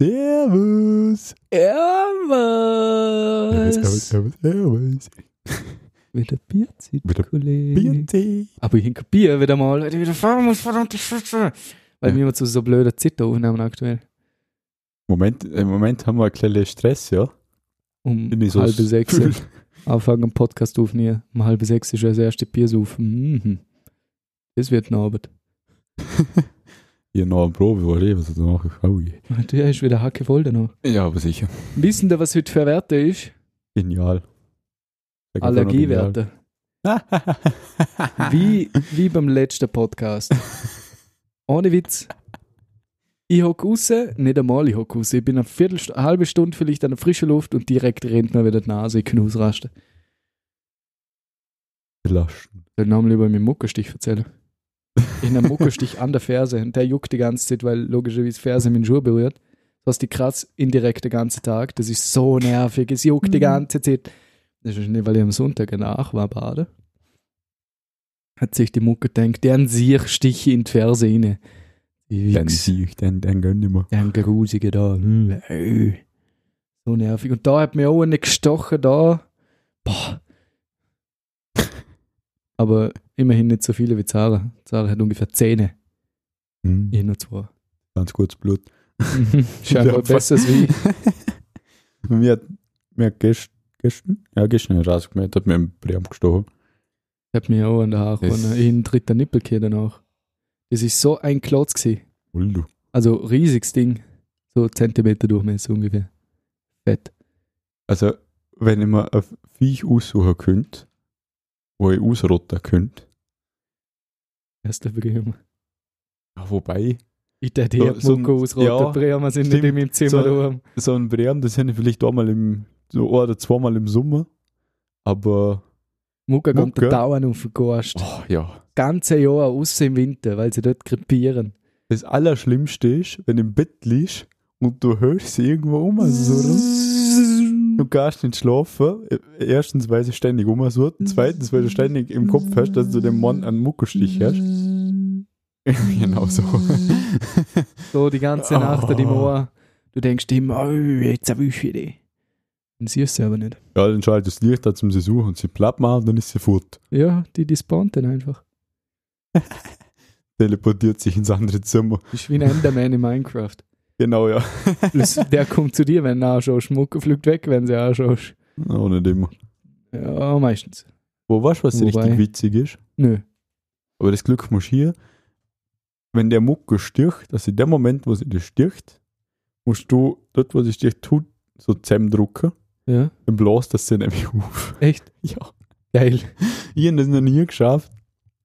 Servus. Servus. Servus, servus, servus. Wieder Bierzeit, Wieder Kollege. Biertee. Aber ich hinke Bier wieder mal, weil ich wieder fahren muss, verdammte Scheiße. Weil Ja. wir immer zu so blöder Zeit aufnehmen aktuell. Moment, Im Moment haben wir einen kleinen Stress, ja. Um so halb sechs. Anfangen am Podcast aufnehmen. Um halb sechs ist ja das erste Bier saufen. Mhm. Das wird eine Arbeit. Hier noch eine Probe, wo ich was danach oh je. Du hast wieder Hacke voll danach. Ja, aber sicher. Wissen Sie, was heute für Werte ist? Genial. Allergiewerte. Wie, wie beim letzten Podcast. Ohne Witz. Ich hocke raus, nicht einmal ich hocke raus. Ich bin eine, Viertelst eine halbe Stunde vielleicht an der frischen Luft und direkt rennt mir wieder die Nase. Ich kann ausrasten. Belasten. Ich soll nochmal über meinen Muckerstich erzählen. Ich habe einen Muckerstich an der Ferse und der juckt die ganze Zeit, weil logischerweise Ferse meinen Schuh berührt. Das heißt, die kratzt indirekt den ganzen Tag. Das ist so nervig. Es juckt die Mhm. ganze Zeit. Das ist nicht, weil ich am Sonntag nach war baden. Hat sich die Mucke gedacht, deren sich Stiche in die Ferse rein. Die Wichs. sehe ich, den, den gönn ich mir. Der Grusige da. Hm, äh. So nervig. Und da hat mir auch eine gestochen da. Boah. Aber immerhin nicht so viele wie Zara. Zara hat ungefähr Zähne. Hm, Ich nur zwei. Ganz kurz Blut. Scheinbar Ja, besser als wie. mir hat, mir hat gest, gestern, ja, gestern hat rausgemeldet, hat mir im Bream gestochen. Ich hab mich auch an der und in dritter Nippel gehabt danach. Das ist so ein Klotz gewesen. Hol du. Also riesiges Ding. So Zentimeter Durchmesser ungefähr. Fett. Also, wenn ich mir ein Viech aussuchen könnte, wo ich ausrotten könnte, Erster Bremer. ja, wobei, Ich hätte So- hier so Mucke ein- ausroten. ja, Bremer sind stimmt. nicht in meinem Zimmer So- daheim. so ein Bream, das sind vielleicht einmal im, so ein oder zweimal im Sommer, aber, Mucke kommt der Dauern auf den Gast. oh, ja. ganze Jahr außer im Winter, weil sie dort krepieren. Das Allerschlimmste ist, wenn du im Bett liegst und du hörst sie irgendwo um, also so. Du kannst nicht schlafen. Erstens, weil sie ständig umsucht. Zweitens, weil du ständig im Kopf hast, dass du dem Mann einen Muckerstich hast. genau so. So die ganze Nacht an Oh. deinem Ohr. Du denkst immer, oh, jetzt erwische ich dich. Und siehst sie aber nicht. ja, dann schaltest du das Licht an zum sie suchen und sie platt machen und dann ist sie fort. Ja, die disponten einfach. Teleportiert sich ins andere Zimmer. Wie ein Enderman in Minecraft. Genau, ja. Plus, der kommt zu dir, wenn du anschaust. Mucke fliegt weg, wenn sie anschaust. Auch nicht immer. Ja, meistens. Wo weißt du, was Wobei- richtig witzig ist? Nö. Aber das Glück musst du hier, wenn der Mucke sticht, dass in dem Moment, wo sie dich sticht, musst du dort, wo sie sticht, tut, so zusammendrücken. Ja, Dann bläst das sie nämlich auf. echt? Ja. Geil. Ich habe das noch nie geschafft,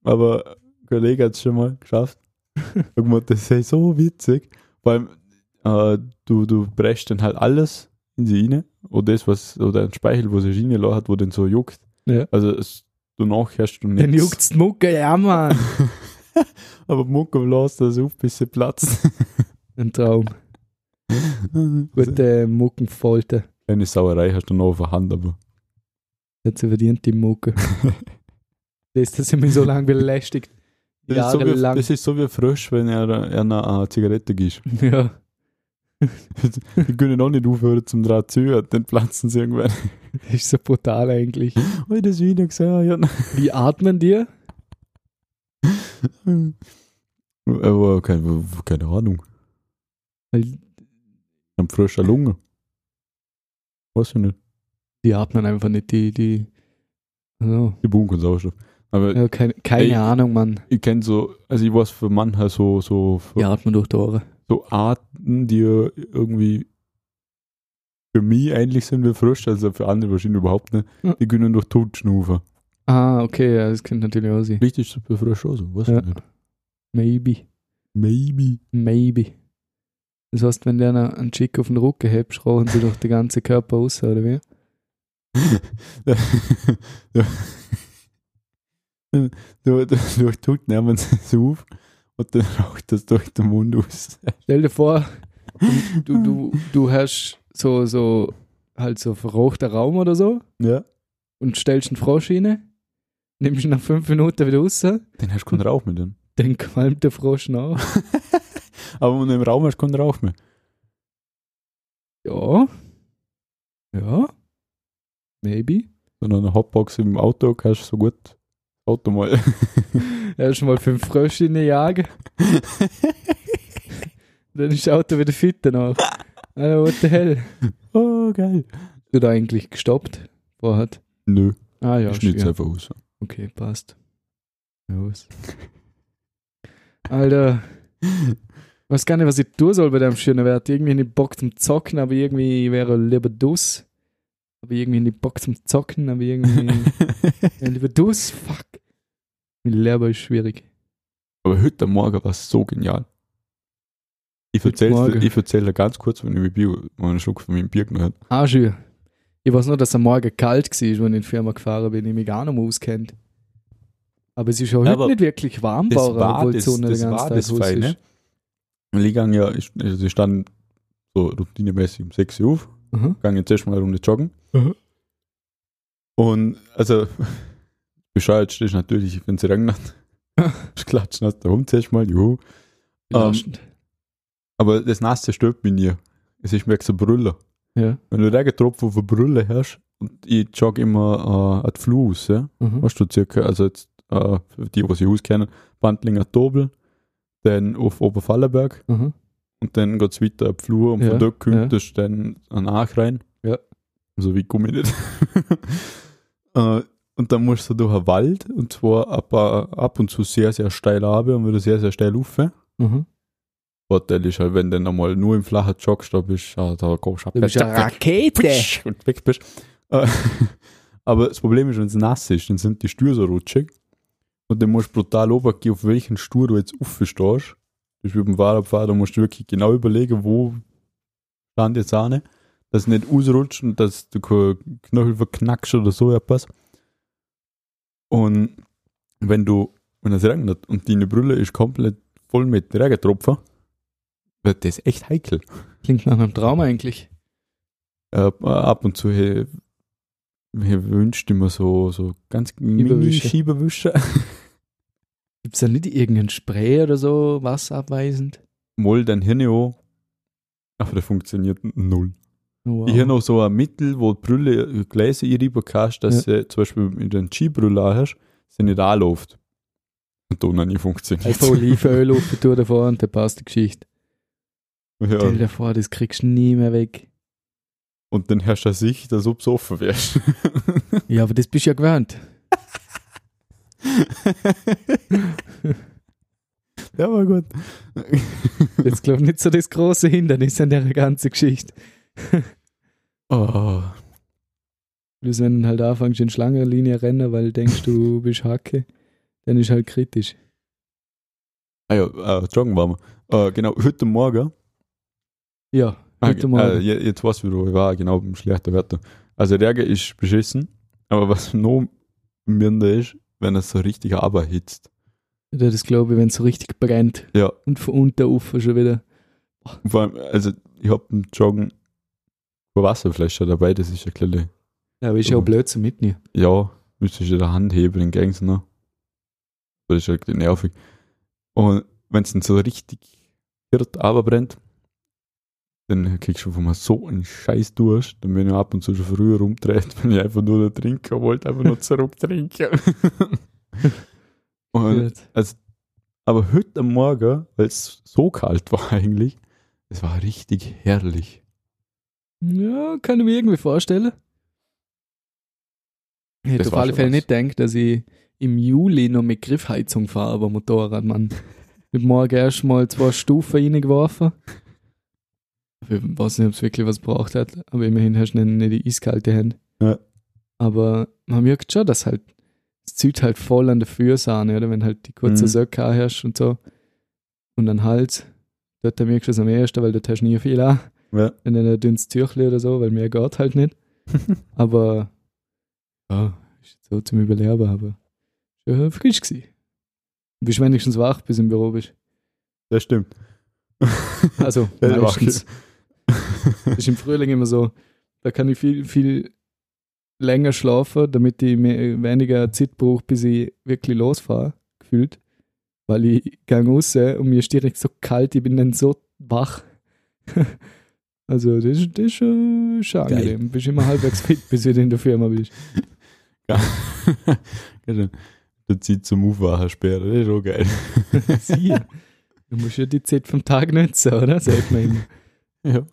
aber ein Kollege hat es schon mal geschafft. Mal, das ist so witzig. Vor allem, äh, du, du brechst dann halt alles in sie rein. Oder das, was, oder ein Speichel, wo sie reingelassen hat, wo den so juckt. Ja. Also, es, danach hast du Dann nichts. juckt's die Mucke, ja, Mann. Aber Mucke bläst das auf, bis sie platzt. Ein Traum. Gute Muckenfalte. Eine Sauerei hast du noch auf der Hand, aber sie verdient, die Mucke. das, das hat mich so lange belästigt. das ist, so wie, das ist so wie frisch, wenn er, er eine Zigarette gibt. Ja. Die können auch nicht aufhören zum Draht zu hören, dann platzen sie irgendwann. Das ist so brutal eigentlich. Oh, das Video gesehen, ja. Wie atmen dir? Aber keine, keine Ahnung. Weil Ich hab frische Lunge. Weiß ich nicht. die atmen einfach nicht, die, die. Also, Die und Sauerstoff. Aber ja, keine, keine Ey. Ahnung, Mann. ich kenne so, also ich weiß für manche so, so, Die atmen durch die Ohren. So Arten, die irgendwie für mich eigentlich sind wie frisch, also für andere wahrscheinlich überhaupt nicht. Ja. Die können durch Tod schnufen. Ah, okay, ja, das könnte natürlich auch sein. Richtig super frisch auch so, weiß Ja. ich nicht. Maybe. Maybe. Maybe. Das heißt, wenn du einen, Chick auf den Rücken hebst, rauchen sie durch den ganzen Körper aus, oder wie? du, du, du tut nehmen sie es auf und dann raucht das durch den Mund aus. Stell dir vor, du, du, du hast so, so, halt so verrauchter Raum oder so Ja. und stellst einen Frosch rein, nimmst ihn nach fünf Minuten wieder raus, Dann hast du keinen Rauch mehr drin. dann qualmt der Frosch nach. Aber wenn du im Raum hast, keinen Rauch mehr. Ja. Ja. Maybe. So eine Hotbox im Auto kannst du so gut Auto mal. Erstmal fünf Frösche in den Jagen. Dann ist das Auto wieder fit danach. Alter, what the hell? oh, geil. Du da eigentlich gestoppt vorher? Nö, Ah ja, ich schnitt's ja. einfach aus. Okay, passt. Los. Alter. Ich weiß gar nicht, was ich tun soll bei dem schönen Wert. Irgendwie nicht Bock zum Zocken, aber irgendwie wäre lieber Dus. Aber irgendwie nicht Bock zum Zocken, aber irgendwie ja, lieber Dus. Fuck. Mein Lehrer ist schwierig. Aber heute Morgen war es so genial. Ich erzähle erzähl dir ganz kurz, wenn ich mein Bier, einen Schluck von meinem Bier genommen habe. Ah, schön. Ich weiß nur, dass am Morgen kalt war, als ich in die Firma gefahren bin. Ich mich gar nicht mehr auskennt. Aber es ist ja heute aber nicht wirklich warm Das geworden, war obwohl die das, Sonne das, den ganzen war Tag das Feine. ist. Weil ich gang ja, ich, also ich stand so routinemäßig um 6 Uhr auf, Mhm. gang jetzt erstmal eine Runde joggen. Mhm. Und also, bescheuert stehst natürlich, wenn es regnet. Ich klatschen aus der Hund zuerst mal, juhu. Belastend. Aber das Nasse stört mich nie. Es ist mir so Brille. ja. Wenn du Regentropfen auf der Brille hast und ich jogge immer äh, an die Flur raus, ja, Mhm. hast du circa, also jetzt, äh, für die, was ich auskennen, Bandlinger Tobel, dann auf Oberfallenberg Mhm. und dann geht es weiter ab Flur und Ja, von dort kommt es dann an Ach rein. Ja. So wie Gummi nicht. äh, und dann musst du durch einen Wald und zwar ab, äh, ab und zu sehr, sehr steil runter und wieder sehr, sehr steil rauf. Mhm. Vorteil ist halt, wenn du dann einmal nur im flachen joggst, da bist äh, da gehst du Du bist eine Rakete. Und weg bist. Äh, Aber das Problem ist, wenn es nass ist, dann sind die Stühle so rutschig und dann musst du brutal runtergehen, auf welchen Stuhl du jetzt aufstehst. Das ist wie beim Fahrradfahren, da musst du wirklich genau überlegen, wo stand jetzt eine, dass nicht ausrutscht und dass du keinen Knöchel verknackst oder so etwas. Und wenn du, wenn es regnet und deine Brille ist komplett voll mit Regentropfen, wird das echt heikel. Klingt nach einem Traum eigentlich. äh, ab und zu he, he wünscht immer so, so ganz mini Schieberwische. Schieberwische. Gibt es da nicht irgendein Spray oder so, wasserabweisend? Mal dann hin auch. Aber der funktioniert null. Oh, wow. Ich habe noch so ein Mittel, wo die Brille Gläser rüber kannst, dass sie zum Beispiel in den Skibrille hast, sie nicht anläuft. Und dann noch nie funktioniert. Einfach Olivenöl auf die davor und dann passt die Geschichte. Stell ja. dir vor, das kriegst du nie mehr weg. Und dann hast du Sicht, als ob du offen wärst. Ja, aber das bist du ja gewöhnt. ja, war gut. Jetzt glaube ich nicht so das große Hindernis an der ganzen Geschichte. oh. Bloß wenn du halt anfängst in Schlangenlinie rennen, weil du denkst, du bist Hacke, dann ist halt kritisch. Ah ja, äh, joggen waren wir. Äh, genau, heute Morgen Ja, Ah, heute ge- Morgen. Äh, je- jetzt weißt du, wo ich war, genau, beim schlechten Wetter. Also der ist beschissen, aber was noch minder ist, wenn es so richtig Arbeit hitzt. Ja, das glaube ich, wenn es so richtig brennt. Ja. Und von unten auf schon wieder. Vor allem, also ich hab beim Joggen Wasserflasche dabei, das ist ja kleine, Ja, aber ist ja auch blöd zum Mitnehmen. ja, müsstest du der Hand heben, den gängst noch. Das ist ja nervig. Und wenn es dann so richtig wird, aber brennt, dann kriegst du von mir so einen Scheiß Durst, dann bin ich ab und zu schon früher rumgedreht, wenn ich einfach nur noch trinken wollte, einfach nur zurücktrinken. und, also, aber heute am Morgen, weil es so kalt war eigentlich, es war richtig herrlich. Ja, kann ich mir irgendwie vorstellen. Ich hätte auf alle Fälle was. nicht gedacht, dass ich im Juli noch mit Griffheizung fahre, aber Motorrad, Mann. Mit morgen erst mal zwei Stufen reingeworfen. Ich weiß nicht, ob es wirklich was gebraucht hat, aber immerhin hast du nicht, nicht die eiskalte Hände. Ja. Aber man merkt schon, dass halt, es zieht halt voll an der Fürsahne, oder? Wenn halt die kurzen Mhm. Söcke hast und so. Und dann Hals. Dort merkst du es am ersten, weil dort hast du nie viel an Ja. in ein dünnes Tüchli oder so, weil mehr geht halt nicht. aber ja, ist jetzt so zum Überleben, aber schon frisch gewesen. Du bist wenigstens wach, bis du im Büro bist. Das stimmt. Also Ja, wach. meistens. Das ist im Frühling immer so, da kann ich viel, viel länger schlafen, damit ich mehr, weniger Zeit brauche, bis ich wirklich losfahre, gefühlt. Weil ich gehe raus und mir ist direkt so kalt, ich bin dann so wach. Also, das, ist- das ist schon, schon Geil. angenehm. Bist immer halbwegs fit, bis du in der Firma bist. Genau. Der zieht zum Aufwachen später, das ist auch geil. Sie. Du musst ja die Zeit vom Tag nutzen, oder? Sagt man immer. Ja.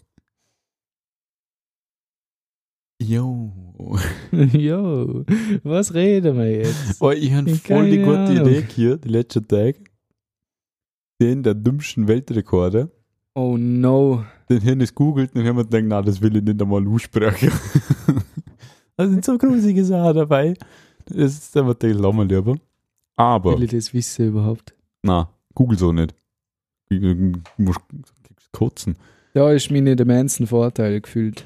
Jo. Jo, was reden wir jetzt? Oh, ich habe voll die gute Ahnung. Idee hier, die letzten Tage. Den der dümmsten Weltrekorde. Oh no. Den haben ich googelt und haben wir gedacht, na, das will ich nicht einmal aussprechen. da sind so grusige Sachen dabei. Das ist einfach der Lammer lieber. Aber, Will ich das wissen überhaupt? na, google so nicht. Du musst kotzen. Da ist mir nicht der Manson Vorteil gefühlt.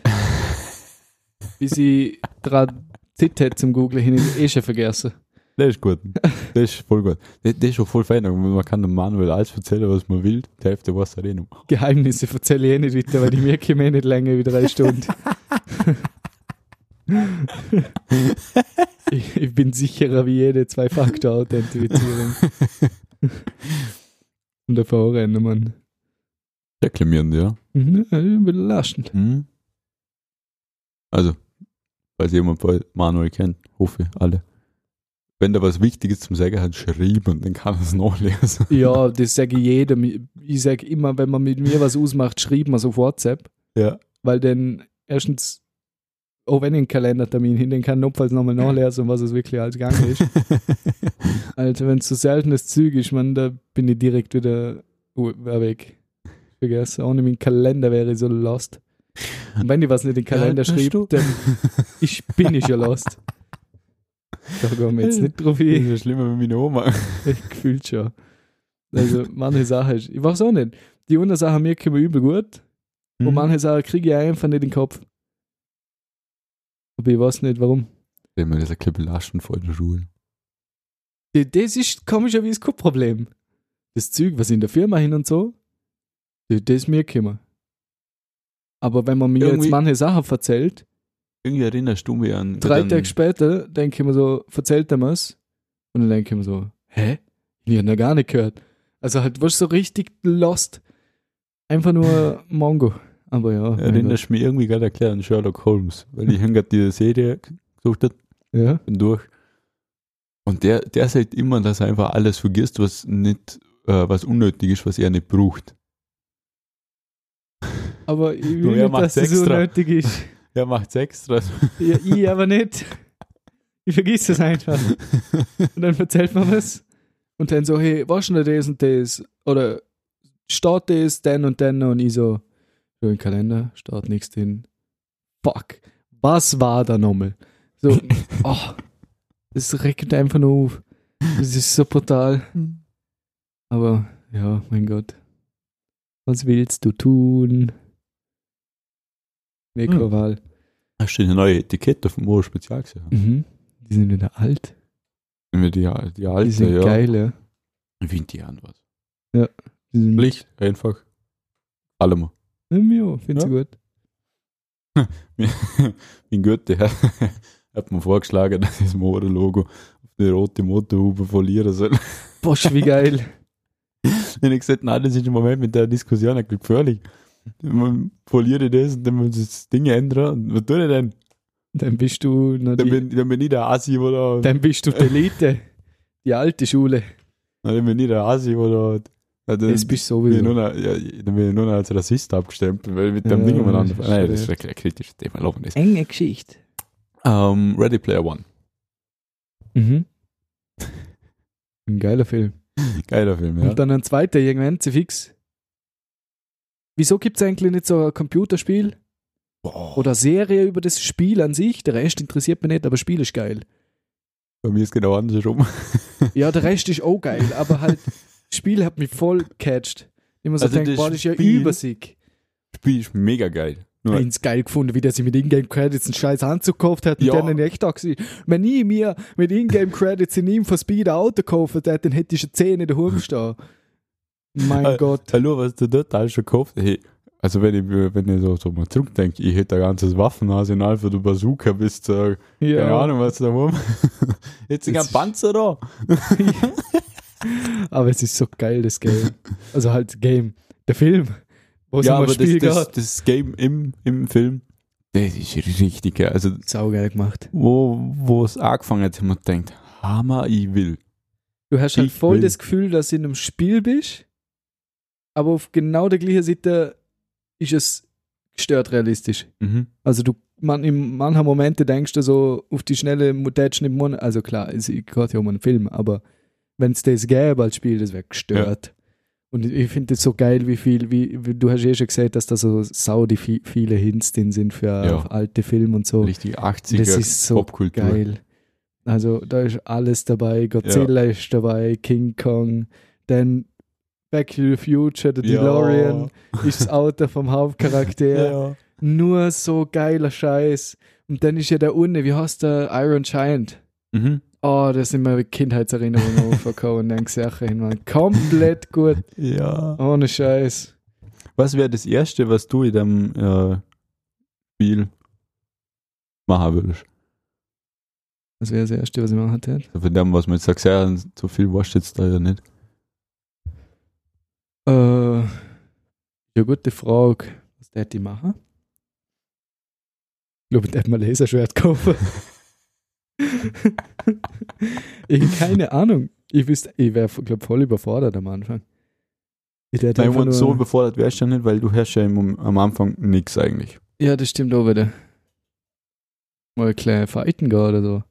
Bis ich dran Zeit hätte zum Googlen, habe ich eh schon vergessen. Das ist gut. Das ist voll gut. Das, ist auch voll fein. Man kann dem Manuel alles erzählen, was man will. Die Hälfte weiß er eh noch. Geheimnisse erzähle ich eh nicht weiter, weil die mir kommen eh nicht länger wie drei Stunden. ich, ich bin sicherer wie jede Zwei-Faktor-Authentifizierung. Und der Vorrennen, Mann. Reklamierend, ja. Mhm, Ja, belastend. Hm. Also, falls jemand Manuel kennt, hoffe ich, alle. Wenn da was Wichtiges zum Sagen hat, schreiben, dann kann er es nachlesen. Ja, das sage ich jedem. Ich sage immer, wenn man mit mir was ausmacht, schreibt man so auf WhatsApp, Ja. weil dann erstens, auch wenn ich einen Kalendertermin hin, den kann ich notfalls nochmal nachlesen, was es wirklich als Gang ist. Also wenn es so seltenes Züg ist, man, da bin ich direkt wieder uh, weg. Vergessen. Ohne meinen Kalender wäre ich so lost. Und wenn ich was nicht in den Kalender Ja, schreibe, dann ich bin ich ja lost. Da gehen wir jetzt nicht drauf Das hin. ist ja schlimmer wie meine Oma. Ich gefühlt schon. Also manche Sachen ist, ich weiß auch nicht. Die anderen Sachen mir kommen übel gut Mhm. und manche Sachen kriege ich einfach nicht in den Kopf. Aber ich weiß nicht warum. Wenn man das ein bisschen belastend vor der Schule. Das ist komischerweise kein Problem. Das Zeug, was in der Firma hin und so, das ist mir gekommen. Aber wenn man mir Irgendwie- jetzt manche Sachen erzählt, Irgendwie erinnerst du mich an. drei Tage später denke ich mir so, erzählt er mir's? Und dann denke ich mir so, hä? Ich habe noch gar nicht gehört. Also halt, was so richtig lost. Einfach nur Mongo. Aber ja, Erinnerst mich irgendwie gerade erklärt an Sherlock Holmes, weil ich gerade diese Serie gesucht habe, ja. bin durch. Und der, der sagt immer, dass er einfach alles vergisst, was nicht, äh, was unnötig ist, was er nicht braucht. Aber ich will nicht, dass es so extra. nötig ist. Er macht's extra. Ja, ich aber nicht. Ich vergiss es einfach. Und dann erzählt man was. Und dann so, hey, was denn das und das? Oder steht das, dann und dann? Und ich so, so im Kalender steht nichts drin. Fuck. Was war da nochmal? So, oh, das regt einfach nur auf. Das ist so brutal. Aber, ja, mein Gott. Was willst du tun? Nekroval. Hast du eine neue Etikette vom Moor Spezial gesehen? Mhm. Die sind wieder alt. Die, die Die alte, sind ja. geil, ja. Ich finde die an was. Die sind Pflicht, einfach. Alle mal. Ja, mir find's Ja. gut. In Goethe hat, hat man vorgeschlagen, dass das Motor-Logo auf die rote Motorhaube verlieren soll. Bosch, wie geil. Habe ich gesagt, nein, das ist im Moment mit der Diskussion eigentlich gefährlich. Man verliert das und dann muss das Ding ändern. Was tue ich denn? Dann bist du noch Dann bin, dann bin ich der Asi, oder? dann bist du die Elite. Die alte Schule. Dann bin ich der Asi, oder? Ja, dann, Das bist du bin ich sowieso. nur noch, ja, dann bin ich nur noch als Rassist abgestempelt, weil mit dem Ja, Ding umeinander. das ist Nein, das ist wirklich ein kritisches Thema. Wir das. Enge Geschichte. Ähm, Ready Player One. Mhm. Ein geiler Film. Geiler Film, ja. Und dann ein zweiter irgendwann, zu fix. Wieso gibt es eigentlich nicht so ein Computerspiel Boah, oder Serie über das Spiel an sich? Der Rest interessiert mich nicht, aber das Spiel ist geil. bei mir ist genau andersrum. Ja, der Rest ist auch geil, aber halt, das Spiel hat mich voll gecatcht. Immer so Also denkt, boah, das ist ja übersieg. Spiel ist mega geil. Nur, Ich geil gefunden, wie der sich mit Ingame Credits einen scheiß Anzug gekauft hat und Ja. dann echt da gewesen. Wenn ich mir mit Ingame Credits in ihm for Speed ein Auto gekauft hätte, dann hätte ich schon 10 in der Hurm stehen. Mein Gott. Hallo, was du dort alles schon gekauft hey, Also wenn ich, wenn ich so, so mal zurückdenke, ich hätte ein ganzes Waffenarsenal für die Bazooka bis zur, Ja. keine Ahnung, was da rum. Jetzt ist ein Panzer da. Aber es ist so geil, das Game. Also halt Game. Der Film. wo ja, aber Spiel das, das, das Game im, im Film, das ist richtig geil. Also, Saugeil gemacht. wo, wo es angefangen hat, wir gedacht, Hammer, ich will. Du hast halt Ich voll will. das Gefühl, dass du in einem Spiel bist, aber auf genau der gleichen Seite ist es gestört realistisch. Mhm. Also du man, in manchen Momente denkst du so auf die schnelle Mutation im Monat, also klar, es geht ja um einen Film, aber wenn es das gäbe als Spiel, das wäre gestört. Und ich- finde das so geil, wie viel, wie, wie du hast eh schon gesagt, dass da so sau die vi- viele Hints drin sind für Ja. alte Filme und so. Richtig 80er Das ist so Popkultur. Geil. Also da ist alles dabei. Godzilla ist dabei, King Kong, dann Back to the Future, der Ja. DeLorean ist das Auto vom Hauptcharakter. Ja. Nur so geiler Scheiß. Und dann ist ja der unten, wie heißt der Iron Giant? Mhm. Oh, das sind meine Kindheitserinnerungen aufgekommen und dann Sachen man. Komplett gut. ja. Ohne Scheiß. Was wäre das Erste, was du in dem äh, Spiel machen würdest? Das wäre das Erste, was ich machen hätte. Von dem, was man jetzt sagt, ja, so viel warst du jetzt da ja nicht. Äh, ja, gute Frage. Was hätte ich machen? Ich glaube, ich hätte mal ein Laserschwert kaufen. ich keine Ahnung. Ich wüsste, ich wäre, glaube voll überfordert am Anfang. Ich Nein, nur, so überfordert wärst du ja nicht, weil du hörst ja im, am Anfang nichts eigentlich. Ja, das stimmt auch wieder. Mal ein kleines Fighten gehen oder so.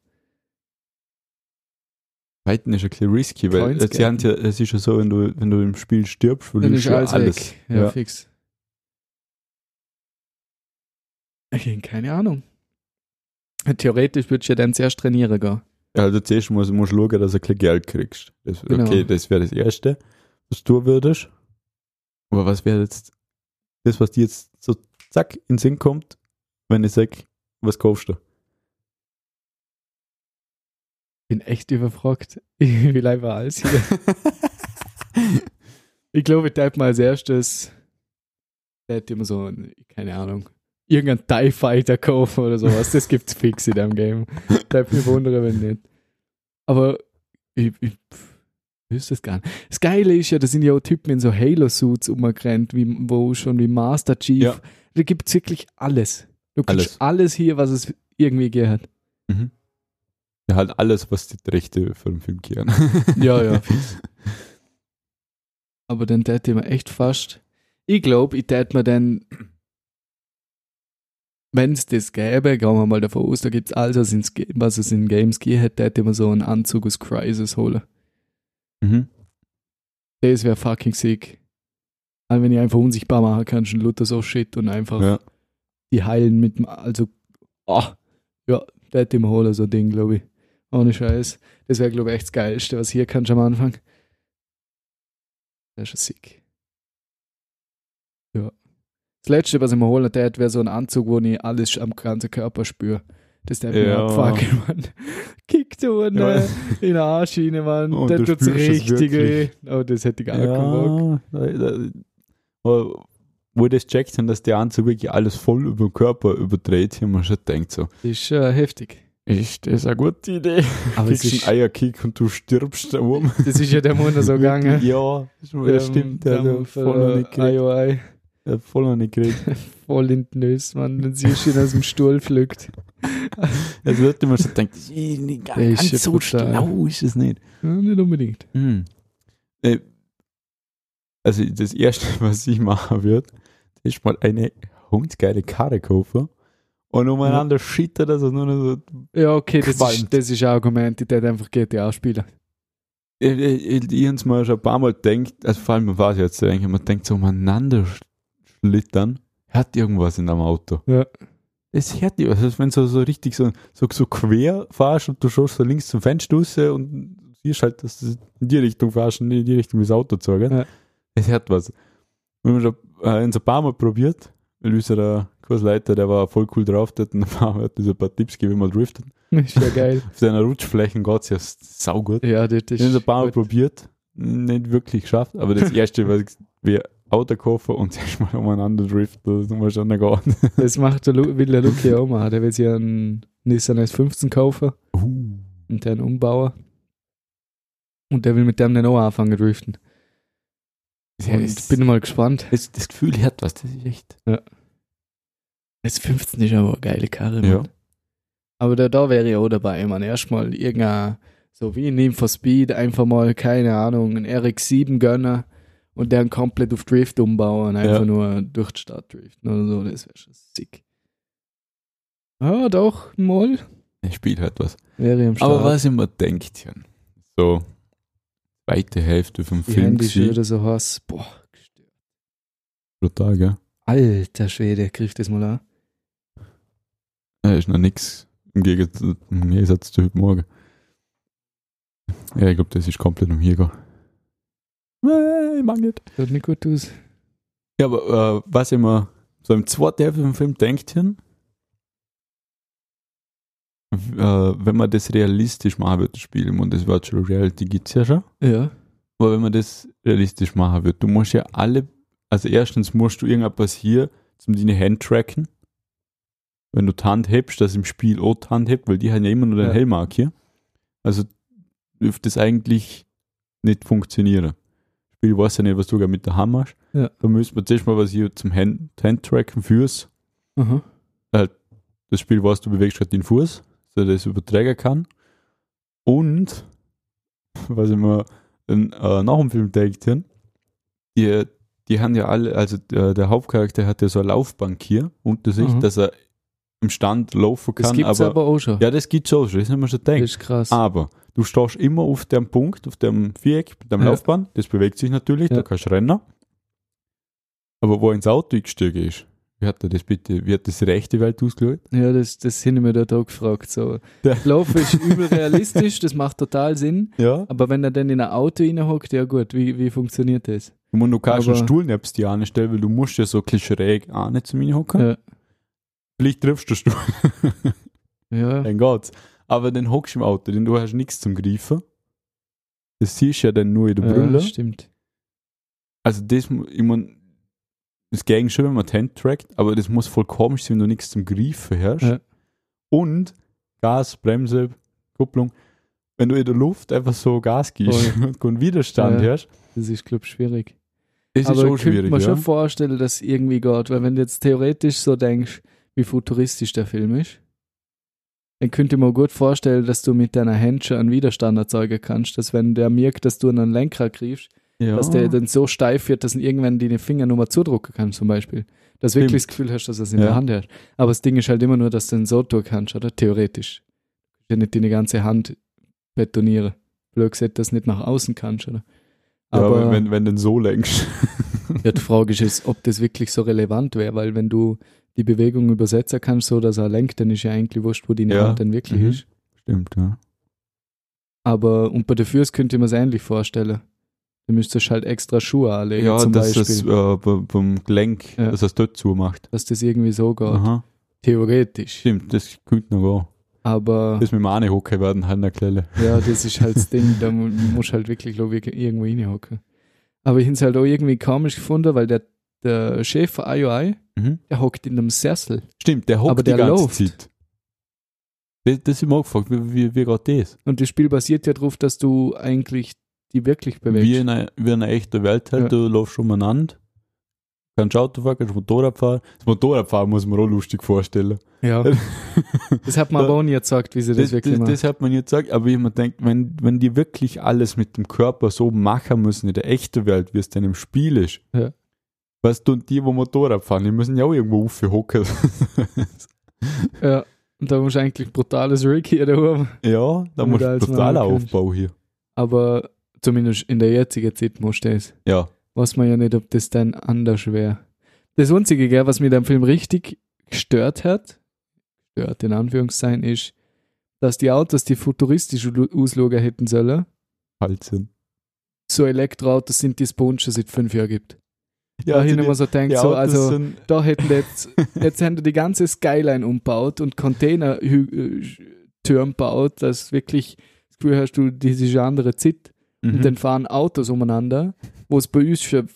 Fighten ist ein bisschen risky, weil sind ja, es ist ja so, wenn du, wenn du im Spiel stirbst, verlierst du alles, alles. Ja, Ja. fix. Habe keine Ahnung. Theoretisch würdest du ja dann zuerst trainieren gehen. Ja, also zuerst musst, musst du schauen, dass du ein bisschen Geld kriegst. Das, Genau. Okay, das wäre das Erste, was du würdest. Aber was wäre jetzt das, was dir jetzt so zack in den Sinn kommt, wenn ich sage, was kaufst du? Bin echt überfragt. Ich will einfach alles hier. ich glaube, ich hätte mal als erstes, der hätte immer so, ein- keine Ahnung, irgendein TIE Fighter kaufen oder sowas. Das gibt's fix in dem Game. Da würde mich wundern, wenn nicht. Aber ich, ich wüsste es gar nicht. Das Geile ist ja, da sind ja auch Typen in so Halo-Suits umgerannt, wie, wo schon wie Master Chief. Ja. Da gibt's wirklich alles. Du kriegst alles hier, was es irgendwie gehört. Mhm. Ja, halt alles, was die Rechte für den Film kehren. Ja, ja. Aber dann täte ich mir echt fast. Ich glaube, ich täte mir dann, wenn es das gäbe, gehen wir mal davon aus, da gibt es alles, was, ins, was es in Games gegeben hätte, täte ich mir so einen Anzug aus Crisis holen. mhm. Das wäre fucking sick. Also wenn ich einfach unsichtbar machen kann, schon Luther so shit und einfach Ja. die heilen mit, dem- also, ah, ja, täte ich mir holen, so ein Ding, glaube ich. Ohne Scheiß. Das wäre, glaube ich, echt das Geilste, was hier kannst am Anfang. Das ist schon sick. Ja. Das Letzte, was ich mir holen täte, wäre so ein Anzug, wo ich alles am ganzen Körper spüre. Das ist mir abfucken, Mann. Kickt in, Ja. in den Arsch rein, Mann. Und das du tut's richtig weh. Oh, das hätte ich gar Bock. Ja, da, da, wo das checkt haben, dass der Anzug wirklich alles voll über den Körper überdreht, haben wir schon gedacht so, Das ist äh, heftig. Ist das eine gute Idee? Aber es Kriegst ist, einen Eierkick und du stirbst da oben. das ist ja der Monat so gegangen. Ja, das stimmt. Der hat voll noch nicht. IOI. Der hat voll noch nicht geredet. Voll in die Nös, Mann. Dann siehst du ihn aus dem Stuhl pflückt. Jetzt wird immer schon gedacht, das ist nicht ist ganz ja so brutal. schlau ist es nicht. Ja, nicht unbedingt. Hm. Äh, Also das erste, was ich machen würde, ist mal eine hundsgeile Karre kaufen und umeinander schütten, dass es nur noch so Ja, okay, das ist, das ist ein Argument. Ich hätte einfach GTA spielen. ich, ich, ich, ich hab's mal schon ein paar Mal denkt, also vor allem man weiß jetzt eigentlich, man denkt so umeinander schlittern, hat irgendwas in einem Auto. Ja. Es hört dir, also wenn du so, so richtig so, so, so quer fährst und du schaust so links zum Fenster raus und siehst halt, dass du in die Richtung fährst und nicht in die Richtung wie das Auto zogen. Ja. Es hört was. Und wir haben schon äh, ein paar Mal probiert, weil unser Kursleiter, der war voll cool drauf, der hat ein paar, Tipps gegeben, wie man driftet. Ist ja geil. Auf seiner Rutschflächen geht's ja saugut. Ja, das Ich habe es ein ist. paar Mal probiert, nicht wirklich geschafft, aber das erste, was wir Auto kaufen und erstmal umeinander driften, das muss schon gehen. Das macht der Lu will der Luki auch machen. Der will sich einen Nissan S15 kaufen Uh. und den umbauen. Und der will mit dem dann auch anfangen driften. Ja, Und es- bin mal gespannt. Das, das Gefühl hat was, das ist echt. S15 ist aber eine geile Karre. Mann. Ja. Aber da, da wäre ich auch dabei, man. Erstmal irgendein, so wie in Need for Speed, einfach mal, keine Ahnung, ein RX-7 gönnen und dann komplett auf Drift umbauen, einfach Ja. nur durch die Stadt driften oder so, das wäre schon sick. Ja, doch, mal Das Spiel hat was. ich. Aber was ich mir denkt, Jan, so zweite Hälfte vom Die Film gewesen, wieder so Hass. Boah, gestört. brutal, gell? Alter Schwede, griff das mal an. Ja, ist noch nix im Gegensatz, zu heute Morgen. Ja, ich glaube, das ist komplett um hier gegangen. Äh, Ich mag nicht. Schaut nicht gut aus. Ja, aber äh, was ich mir so im zweiten Hälfte vom Film denkt, w- äh, wenn man das realistisch machen würde, das Spiel, und das Virtual Reality gibt es ja schon, Ja. aber wenn man das realistisch machen würde, du musst ja alle, also erstens musst du irgendetwas hier zum deine Hand tracken, wenn du die Hand hebst, dass im Spiel auch die Hand hebt, weil die haben ja immer nur den Ja. Helmark hier. Also dürfte das eigentlich nicht funktionieren. Das Spiel weiß ja nicht, was du da mit der Hand machst. Ja. Da müsste man zuerst mal was hier zum Hand, Hand-Tracken fürs. Aha. Das Spiel weiß, du bewegst gerade den Fuß, so dass das übertragen kann. Und, was ich mir äh, nach dem Film denkt, die, die haben ja alle, also der, der Hauptcharakter hat ja so eine Laufbank hier unter sich, Mhm. dass er im Stand laufen Das kann. gibt es aber, auch schon. ja, das gibt's auch schon, das haben wir schon das gedacht. ist krass. Aber du stehst immer auf dem Punkt, auf dem Viereck, mit dem Ja. Laufbahn, das bewegt sich natürlich, Ja. da kannst du rennen. Aber wo ins Auto eingestiegen ist, wie hat er das bitte, wie hat das rechte Welt ausgeschaut? Ja, das, das sind wir dort auch gefragt. So. Der- Laufen ist übel realistisch, das macht total Sinn. Ja. Aber wenn er dann in ein Auto reinhockt, ja gut, wie, wie funktioniert das? Du musst, kannst Aber- einen Stuhl neben dir anstellen, weil du musst ja so ein bisschen schräg auch nicht zu mir hocken. Ja. Vielleicht triffst du den Stuhl, Ja, dann geht's. Aber dann hockst du im Auto, denn du hast nichts zum Greifen. Das siehst du ja dann nur in der ja Brille. stimmt. Also das, ich mein, das ging schon, wenn man die Hand trackt, aber das muss voll komisch sein, wenn du nichts zum Greifen hast. Ja. Und Gas, Bremse, Kupplung, wenn du in der Luft einfach so Gas gibst und keinen Widerstand Ja. hast, Das ist, glaube ich, schwierig. das Aber ist auch ich könnte schwierig. mir Ja. schon vorstellen, dass es irgendwie geht, weil wenn du jetzt theoretisch so denkst, wie futuristisch der Film ist, dann könnte ich mir gut vorstellen, dass du mit deiner Hand schon einen Widerstand erzeugen kannst, dass wenn der merkt, dass du einen Lenker greifst, ja. dass der dann so steif wird, dass du irgendwann die Finger nur mal zudrucken kannst, zum Beispiel. Dass du wirklich das Gefühl hast, dass du es in Ja. der Hand hast. Aber das Ding ist halt immer nur, dass du den so tun kannst, oder? Theoretisch. Du kannst ja nicht deine ganze Hand betonieren. Blöd gesagt, dass du nicht nach außen kannst, oder? ja, Aber aber wenn, wenn du den so lenkst. ja, die Frage ist jetzt, ob das wirklich so relevant wäre, weil wenn du die Bewegung übersetzen kannst, so dass er lenkt, dann ist ja eigentlich wurscht, wo deine Ja. Hand dann wirklich Mhm. ist. Stimmt, ja. Aber, und bei den Füßen könnte mir es ähnlich vorstellen. Du müsstest halt extra Schuhe anlegen, Ja, zum dass Beispiel. das äh, be- beim Gelenk, Ja. dass es dort zumacht. dass das irgendwie so geht. Aha. Theoretisch. Stimmt, das könnte noch gehen. Aber Das mit dem Anhocken werden halt eine Klelle. ja, das ist halt das Ding, da mu- musst du halt wirklich, glaube ich, irgendwo reinhocken. Aber ich habe es halt auch irgendwie komisch gefunden, weil der, der Chef von IOI, Mhm. der hockt in einem Sessel. Stimmt, der hockt Aber die der ganze läuft. Zeit. Das, das ist immer gefragt, wie, wie, wie geht das? Und das Spiel basiert ja darauf, dass du eigentlich die wirklich bewegst. Wie in einer, wie in einer echten Welt halt, Ja. du läufst umeinander, kannst Auto fahren, kannst Motorrad fahren. Das Motorradfahren muss man auch lustig vorstellen. ja. Das hat man aber auch nie gesagt, wie sie das, Das, wirklich das, machen. das hat man jetzt gesagt, aber ich mir denkt, wenn, wenn die wirklich alles mit dem Körper so machen müssen in der echten Welt, wie es denn im Spiel ist, Ja. Was tun die, wo Motorrad fahren? Die müssen ja auch irgendwo aufhocken. ja. Und da musst du eigentlich brutales Rig hier da oben. ja, da musst du du kannst. Aufbau hier. Aber zumindest in der jetzigen Zeit musst du das. Ja, Weiß man ja nicht, ob das dann anders wäre. Das Einzige, gell, was mir am Film richtig gestört hat, stört in Anführungszeichen, ist, dass die Autos, die futuristisch ausschauen hätten sollen, halt sind. so Elektroautos sind, die es bei uns schon seit fünf Jahren gibt. Ja, da die- immer so denkt, die so, also da hätten die jetzt, jetzt haben die die ganze Skyline umbaut und Container-Türme baut, dass wirklich das Gefühl hast, du, das ist eine andere Zeit. Mhm. Und dann fahren Autos umeinander, wo es bei uns schon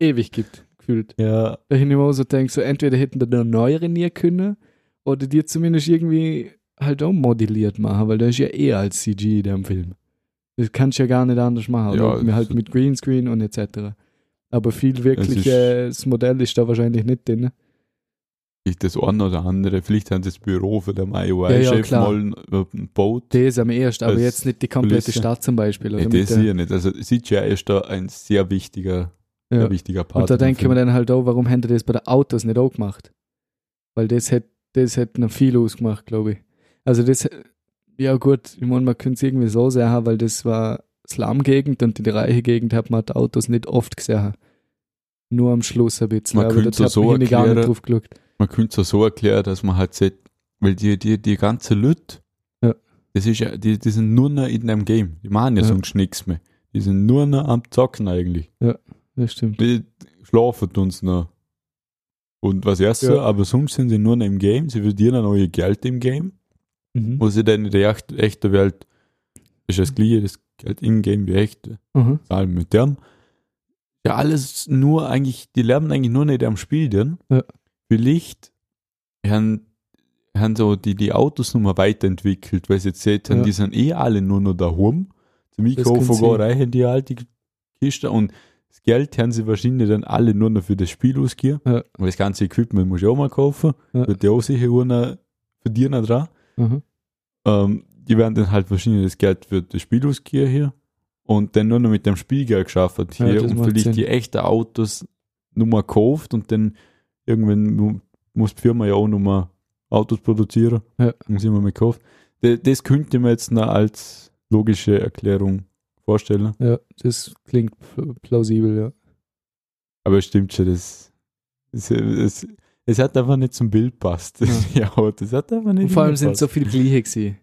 ewig gibt, gefühlt. ja, Da hin immer so denke, so entweder hätten da noch neuere nie können oder die zumindest irgendwie halt auch modelliert machen, weil das ist ja eher als CG in dem Film. Das kannst du ja gar nicht anders machen. Ja, Oder halt mit Greenscreen und etc. Aber viel wirklich, ist- äh, das Modell ist da wahrscheinlich nicht drin. Das eine oder andere, vielleicht haben sie das Büro für den Ja, ja, IOI-Chef klar. mal ein Boot. Das am ersten, aber jetzt nicht die komplette Kulisse. Stadt zum Beispiel. Oder Nee, das hier nicht. Also CGI ist da ein sehr wichtiger, ja. sehr wichtiger Part. Und da denke ich mir dann halt auch, warum haben die das bei den Autos nicht auch gemacht? Weil das hätte das hätte noch viel ausgemacht, glaube ich. Also das, ja gut, ich meine, man könnte es irgendwie so sehen, weil das war Slum-Gegend und in der reiche Gegend hat man die Autos nicht oft gesehen. Nur am Schluss ein bisschen. Man aber könnte hat so man hier gar nicht erklären- drauf geschaut. Man könnte es so erklären, dass man halt sieht, weil die, die, die ganze Leute, Ja. das ist ja, die, die sind nur noch in einem Game. Die machen ja, Ja. sonst nichts mehr. Die sind nur noch am Zocken eigentlich. Das stimmt. Die schlafen uns noch. Und was erst so, Ja. aber sonst sind sie nur noch im Game. Sie verdienen auch ihr Geld im Game. Mhm. Wo sie dann in der echt, echten Welt ist das gleiche, das Geld im Game wie echte. Mhm. Zahlen mit dem. Ja, alles nur eigentlich, die lernen eigentlich nur nicht am Spiel dann. Ja. Vielleicht haben, haben so die, die Autos nochmal weiterentwickelt, weil sie jetzt seht, Ja. die sind eh alle nur noch daheim. Zum Einkaufen reichen die alte Kiste und das Geld haben sie wahrscheinlich dann alle nur noch für das Spiel ausgegeben. Ja. Und das ganze Equipment muss ich auch mal kaufen. Ja. Wird ja auch sicher einer verdienen dran. Mhm. Ähm, die werden dann halt wahrscheinlich das Geld für das Spiel ausgeben hier und dann nur noch mit dem Spielgeld geschafft Ja, hier das und vielleicht Sinn. die echten Autos nur mal gekauft und dann irgendwann mu- muss die Firma ja auch noch mal Autos produzieren Ja. und sie immer mal gekauft. Das, das könnte man jetzt noch als logische Erklärung vorstellen. Ja, das klingt pl- plausibel, ja. Aber es stimmt schon, das, das, es, es hat einfach nicht zum Bild passt. Ja, das hat einfach nicht Und vor allem sind so viele gleiche gewesen.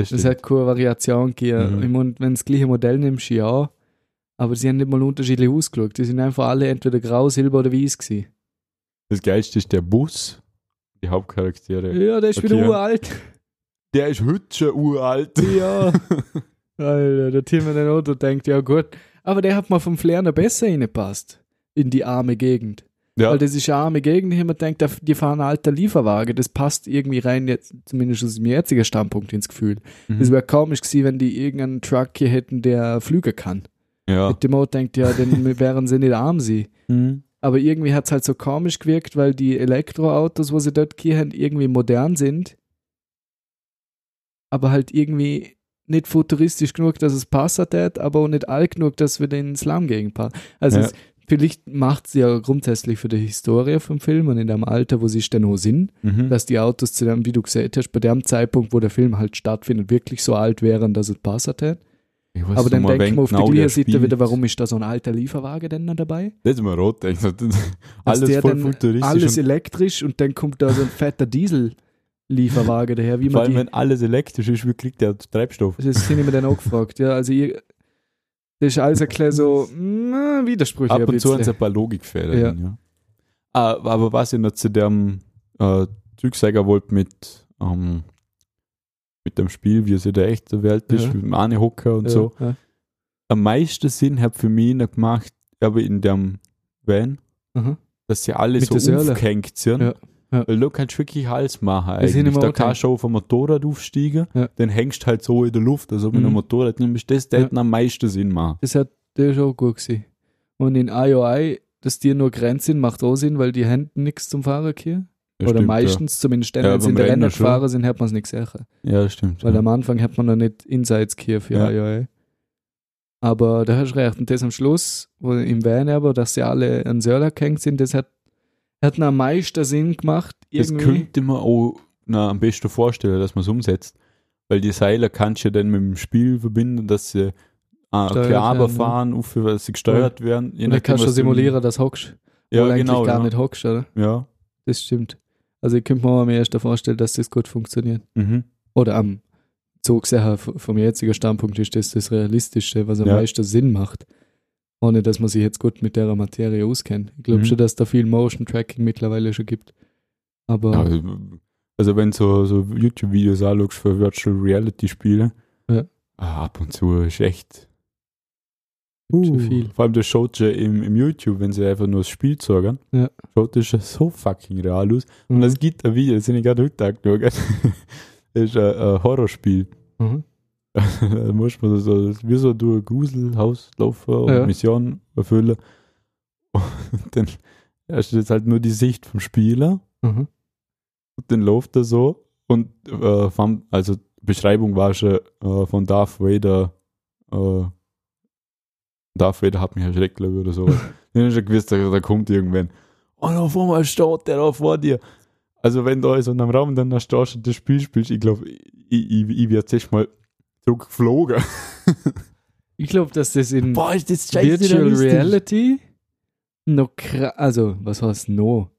Das stimmt. hat keine Variation gegeben. Mhm. Ich wenn du das gleiche Modell nimmst, ja. Aber sie haben nicht mal unterschiedlich ausgeschaut. Die sind einfach alle entweder grau, silber oder weiß gewesen. Das Geilste ist der Bus, die Hauptcharaktere. Ja, der ist wieder uralt. Der ist heute schon uralt. Ja. Alter, der Tim in den Auto denkt, ja gut. Aber der hat mal vom Flair noch besser reingepasst. In die arme Gegend. Ja, Weil das ist eine arme Gegend, hier man denkt, die fahren ein alter Lieferwagen. Das passt irgendwie rein, jetzt, zumindest aus dem jetzigen Standpunkt ins Gefühl. mhm. Es wäre komisch gewesen, wenn die irgendeinen Truck hier hätten, der flügen kann. ja. Mit dem Auto denkt, ja, dann wären sie nicht arm sie. Mhm. Aber irgendwie hat es halt so komisch gewirkt, weil die Elektroautos, wo sie dort hier haben, irgendwie modern sind. Aber halt irgendwie nicht futuristisch genug, dass es passen hat, aber auch nicht alt genug, dass wir den Slum gegen passen. Also Ja. es, vielleicht macht es ja grundsätzlich für die Historie vom Film und in dem Alter, wo sie denn auch sind, Mhm. dass die Autos zu dem, wie du gesagt hast, bei dem Zeitpunkt, wo der Film halt stattfindet, wirklich so alt wären, dass es passt hat. Ich weiß Aber noch dann denken wenn wir auf genau der gleichen Seite spielt. wieder, warum ist da so ein alter Lieferwagen denn noch dabei? Das ist mir rot. Das- Dass Alles voll futuristisch. Alles elektrisch und dann kommt da so ein fetter Diesel-Lieferwagen daher, wie vor man allem, die, wenn alles elektrisch ist, wie kriegt der Treibstoff? das ich mir dann auch gefragt, ja, also ihr, das ist alles ein bisschen so, na, Widersprüche Ab und zu haben sie ein paar Logikfehler. Ja. Ja. Ah, aber was ich noch zu dem äh, wollte mit, ähm, mit dem Spiel, wie es in der echten Welt ist, Ja. mit dem eine Hocker und ja, so. Am meisten Sinn hat für mich noch gemacht, aber in dem Van, aha. dass sie alle Mit so aufgehängt sind. Ja, ja. Weil du kannst wirklich alles machen eigentlich. Da kannst du schon vom Motorrad aufsteigen, Ja. dann hängst halt so in der Luft, also mit Mhm. einem Motorrad nimmst, das Ja. ja. am meisten Sinn machen. Das hat, der ist auch gut gewesen. Und in IOI, dass die nur grenzt sind, macht auch Sinn, weil die Händen nichts zum Fahren hier. Ja, Oder stimmt, meistens, zumindest dann, Ja, wenn sie in der gefahren sind, hat man es nicht gesehen. Ja, ja das stimmt. Weil ja. am Anfang hat man noch nicht Insights hier für Ja. IOI. Aber da hast du recht. Und das am Schluss, wo im Van aber, dass sie alle an Söller gehängt sind, das hat, hat am meisten Sinn gemacht. Das Irgendwie. könnte man auch na, am besten vorstellen, dass man es umsetzt. Weil die Seile kannst du ja dann mit dem Spiel verbinden, dass sie äh, werden, fahren, auf, dass sie gesteuert werden. Je Und dann kannst du simulieren, dass du hockst. Ja, Obwohl genau. eigentlich gar ja. nicht hockst, oder? Ja. Das stimmt. Also ich könnte mir am ersten vorstellen, dass das gut funktioniert. Mhm. Oder am v- vom jetzigen Standpunkt ist das das Realistische, was am Ja. meisten Sinn macht. Ohne dass man sich jetzt gut mit der Materie auskennt. Ich glaube Mhm. schon, dass da viel Motion Tracking mittlerweile schon gibt. Aber Ja, also wenn so, so YouTube-Videos anschaust für Virtual Reality Spiele, Ja. ah, ab und zu ist echt uh, viel. Vor allem das schaut schon im, im YouTube, wenn sie einfach nur das Spiel zeigen, Ja. schaut das schon so fucking real aus. Und Mhm. es gibt ein Video, das habe ich gerade heute angeschaut. das ist ein, ein Horrorspiel. Mhm. Da muss man so, wie so durch Gruselhaus laufen und Ja. Mission erfüllen. Und dann hast du jetzt halt nur die Sicht vom Spieler Mhm. und dann läuft er so und äh, von, also Beschreibung war schon äh, von Darth Vader äh, Darth Vader hat mich erschreckt, glaube ich, oder so. dann hast du gewusst, da, da kommt irgendwann und auf einmal steht der da vor dir. Also wenn du in so einem Raum dann da stehst und das Spiel spielst, ich glaube, ich, ich, ich werde jetzt mal zurückgeflogen. Ich glaube, dass das in Boah, ist das Virtual. Reality noch also was heißt no?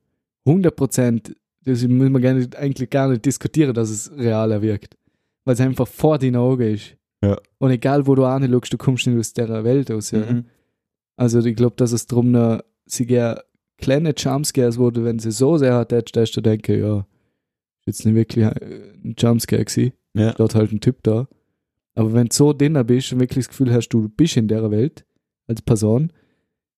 100 Prozent, das müssen wir gar nicht, eigentlich gar nicht diskutieren, dass es realer wirkt. Weil es einfach vor deinen Augen ist. Ja. Und egal, wo du anschaust, du kommst nicht aus der Welt aus. Ja. Mhm. Also ich glaube, dass es drum noch, sie gerne kleine Jumpscares wurde, wenn sie so sehr hat, dass du denke, ja, ist jetzt nicht wirklich ein Jumpscare gewesen. Ja. Dort halt ein Typ da. Aber wenn du so drin bist und wirklich das Gefühl hast, du bist in der Welt als Person,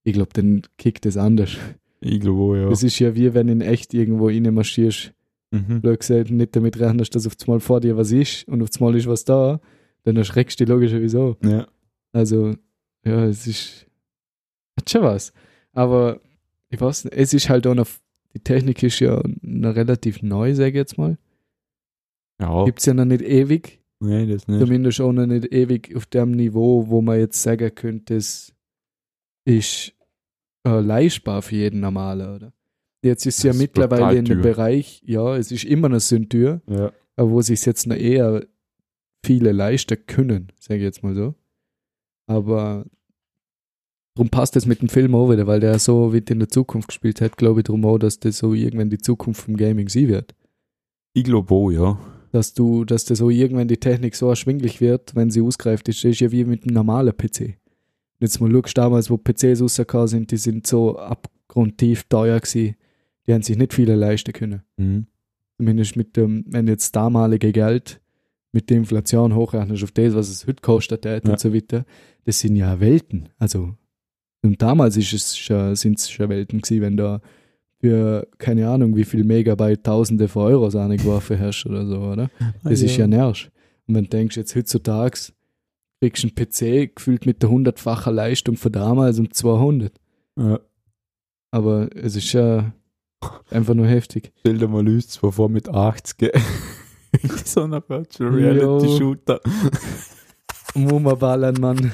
ich glaube, dann kickt es anders. Ich glaube ja. Das ist ja wie wenn in echt irgendwo rein marschierst, Mhm. blöd gesagt, nicht damit rechnest, dass auf einmal vor dir was ist und auf einmal ist was da, dann erschreckst du dich logischerweise Ja. Also, ja, es ist. Hat schon was. Aber ich weiß nicht, es ist halt auch noch. Die Technik ist ja noch relativ neu, sage ich jetzt mal. Ja. Gibt es ja noch nicht ewig. Nee, das nicht. Zumindest auch noch nicht ewig auf dem Niveau, wo man jetzt sagen könnte, es ist äh, leistbar für jeden Normalen, oder? Jetzt ist es ja Das mittlerweile in dem. Bereich, ja, es ist immer noch Sündtür, Ja. aber wo sich jetzt noch eher viele leisten können, sage ich jetzt mal so. Aber drum passt es mit dem Film auch wieder, weil der so weit in der Zukunft gespielt hat, glaube ich drum auch, dass das so irgendwann die Zukunft vom Gaming sie wird. Ich glaube auch, ja. Dass du, dass das so irgendwann die Technik so erschwinglich wird, wenn sie ausgreift ist. Ist ja wie mit einem normalen PC. Jetzt mal schaust, damals, wo PCs rausgekommen sind, die sind so abgrundtief teuer gewesen. Die haben sich nicht viele leisten können. Mhm. Zumindest mit dem, wenn jetzt das damalige Geld mit der Inflation hochrechnest auf das, was es heute kostet hat Ja. und so weiter, das sind ja Welten. Also, und damals ist es schon, sind es schon Welten gewesen, wenn da für, keine Ahnung, wie viel Megabyte Tausende von Euros angeworfen hast oder so, oder? Das ist ja nervig. Und wenn du denkst, jetzt heutzutage kriegst du einen PC gefühlt mit der hundertfachen Leistung von damals um 200. Ja. Aber es ist ja einfach nur heftig. Stell dir mal uns zwar vor mit 80. so einer Virtual Reality Jo. Shooter. Muma ballern, Mann,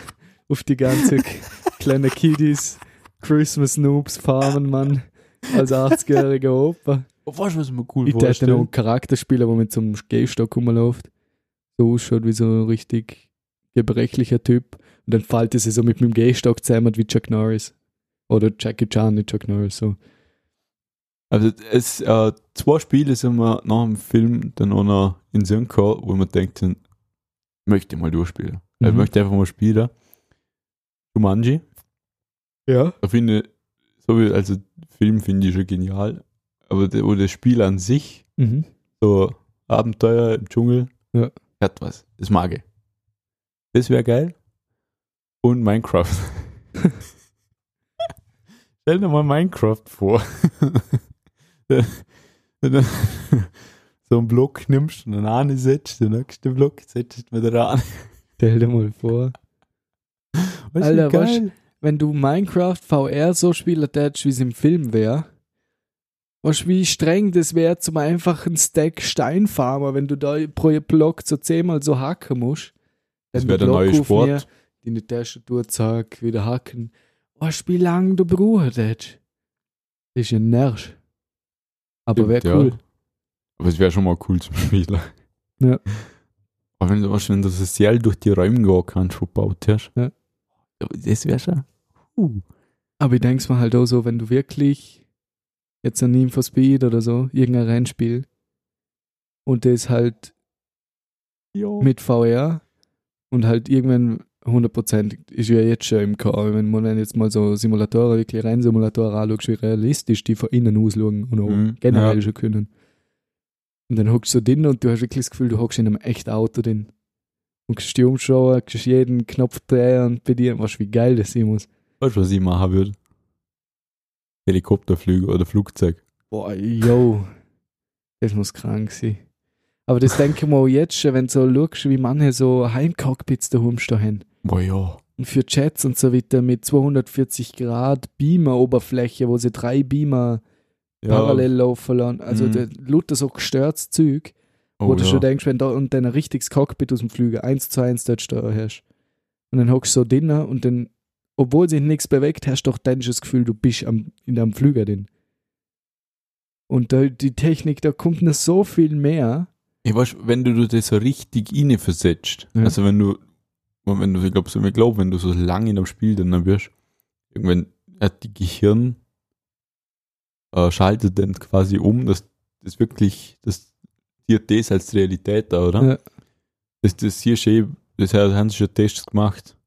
auf die ganze kleine Kiddies, Christmas Noobs farmen, Mann, als 80-jähriger Opa. Oh, weißt du, was mir cool Ich hätte noch einen Charakter spielen, der mit so einem Gehstock rumläuft. So ausschaut wie so ein richtig gebrechlicher Typ. Und dann fällt es so mit meinem Gehstock zusammen wie Chuck Norris. Oder Jackie Chan, nicht Chuck Norris, so. Also es, äh, zwei Spiele sind wir nach dem Film dann auch noch in Sinn gekommen, wo man denkt, ich möchte mal durchspielen. Ich Mhm. möchte einfach mal spielen. Jumanji. Ja. Da finde ich, also Film finde ich schon genial. Aber der, wo das Spiel an sich, Mhm. so Abenteuer im Dschungel, Ja. hat was. Das mag ich. Das wäre geil. Und Minecraft. Stell dir mal Minecraft vor. Wenn du so einen Block nimmst und einen setzt, den nächsten Block setzt du wieder an. Stell dir mal vor. Weißt Alter, geil? Wenn du Minecraft VR so spielen tätst, wie es im Film wäre, weißt du, wie streng das wäre zum einfachen Stack Steinfarmer, wenn du da pro Block so zehnmal so hacken musst. Das wäre der neue Sport. mir, Deine Tastatur, zack, wieder hacken. Weißt du, wie lange du brauchst? Das ist ein Nerv. Aber wäre cool. Ja. Aber es wäre schon mal cool zum Spielen. Ja. Aber wenn du, wenn du so sehr durch die Räume gehen kannst, verbaut hast. Ja. Das wäre schon. Uh. Aber ich denke mir halt auch so, wenn du wirklich jetzt ein Need for Speed oder so, irgendein Rennspiel und das halt Ja. mit VR und halt irgendwann 100% ist ja jetzt schon im K.O. Wenn man jetzt mal so Simulatoren, wirklich Rennsimulatoren anschaut, wie realistisch die von innen ausschauen und auch Mhm, generell ja. schon können. Und dann hockst du drin und du hast wirklich das Gefühl, du hockst in einem echten Auto drin. Und kannst dich umschauen, kannst jeden Knopf drehen und bedienen. Weißt du, wie geil das sein muss? Weißt du, was ich machen würde? Helikopterflüge oder Flugzeug. Boah, yo. Das muss krank sein. Aber das denke ich mir auch jetzt schon, wenn du so schaust, wie manche so Heimcockpits daheim stehen haben. Boah, ja. für Chats und so weiter mit 240 Grad Beamer-Oberfläche, wo sie drei Beamer parallel laufen lassen. Also Mhm. der Luther so gestörtes Zeug, wo oh, du ja. schon denkst, wenn da und dann ein richtiges Cockpit aus dem Flüger, eins zu eins dort da hast. Und dann hockst du so drinnen und dann, obwohl sich nichts bewegt, hast du doch dann schon das Gefühl, du bist am, in einem Flüger drin. Und da, die Technik, da kommt noch so viel mehr. Ich weiß, wenn du das so richtig inne versetzt, Ja. also wenn du, wenn du, ich glaube, so, ich glaub, wenn du so lange in einem Spiel dann wirst, irgendwann hat die Gehirn äh, schaltet dann quasi um, dass das wirklich, dass dir das als Realität da, oder? Ja. Das, das hier schon, das haben sie schon Tests gemacht.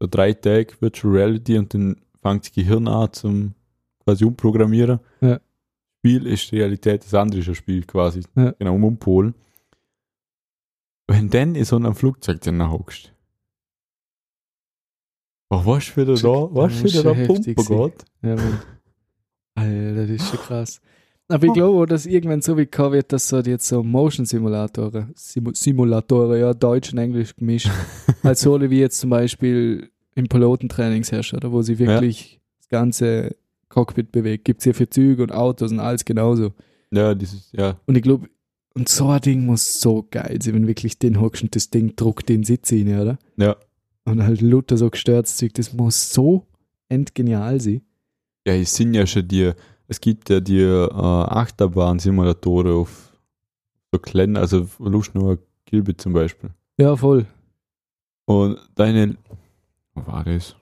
So drei Tage Virtual Reality und dann fängt das Gehirn an zum quasi umprogrammieren. Ja. Spiel ist Realität, das andere ist ein Spiel quasi. Ja. Genau, um umpolen. Wenn dann in so einem Flugzeug dann hockst. Oh, was für da, was für da Pumpe geht. Ja, Mann. Alter, das ist schon krass. Aber ich glaube, auch, dass irgendwann so wie kommen wird, dass so jetzt so Motion-Simulatoren, Simu Simulatoren, ja, Deutsch und Englisch gemischt, halt so wie jetzt zum Beispiel im Pilotentrainings herrscht, oder wo sie wirklich das ganze Cockpit bewegt. Gibt es hier für Züge und Autos und alles genauso. Ja, dieses, ja. Und ich glaube, und so ein Ding muss so geil sein, wenn wirklich den hockst und das Ding druckt den Sitz rein, oder? Ja. Und halt Luther so gestörtes Zeug, das muss so endgenial sein. Ja, es sind ja schon die, es gibt ja die äh, Achterbahn-Simulatoren auf so kleinen, also Luschnauer Gilbe zum Beispiel. Ja, voll. Und deine, wo war das?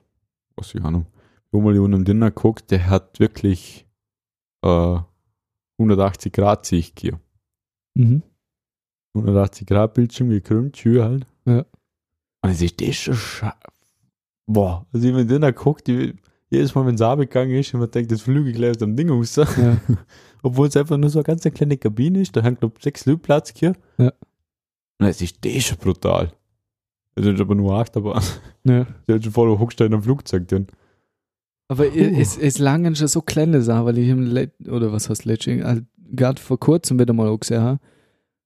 Was ich Ahnung. Wo mal jemand im Dinner guckt, der hat wirklich äh, 180 Grad Sicht hier. Mhm. 180 Grad Bildschirm gekrümmt, Tür halt. Ja. Und es ist das schon Boah, also wenn Dinner guckt, die, jedes Mal, wenn es abgegangen ist und man denkt, das flüge ich gleich aus dem Ding raus. Ja. Obwohl es einfach nur so eine ganz kleine Kabine ist, da hängt glaube sechs Leute Platz hier. Ja. Und es ist das schon brutal. Das ist aber nur Achterbahn. ja. Der hat schon voll hochst in einem Flugzeug drin. Aber Puh. es, es langen schon so kleine Sachen, weil ich im Let oder was heißt letztens, halt gerade vor kurzem wieder mal auch gesehen habe,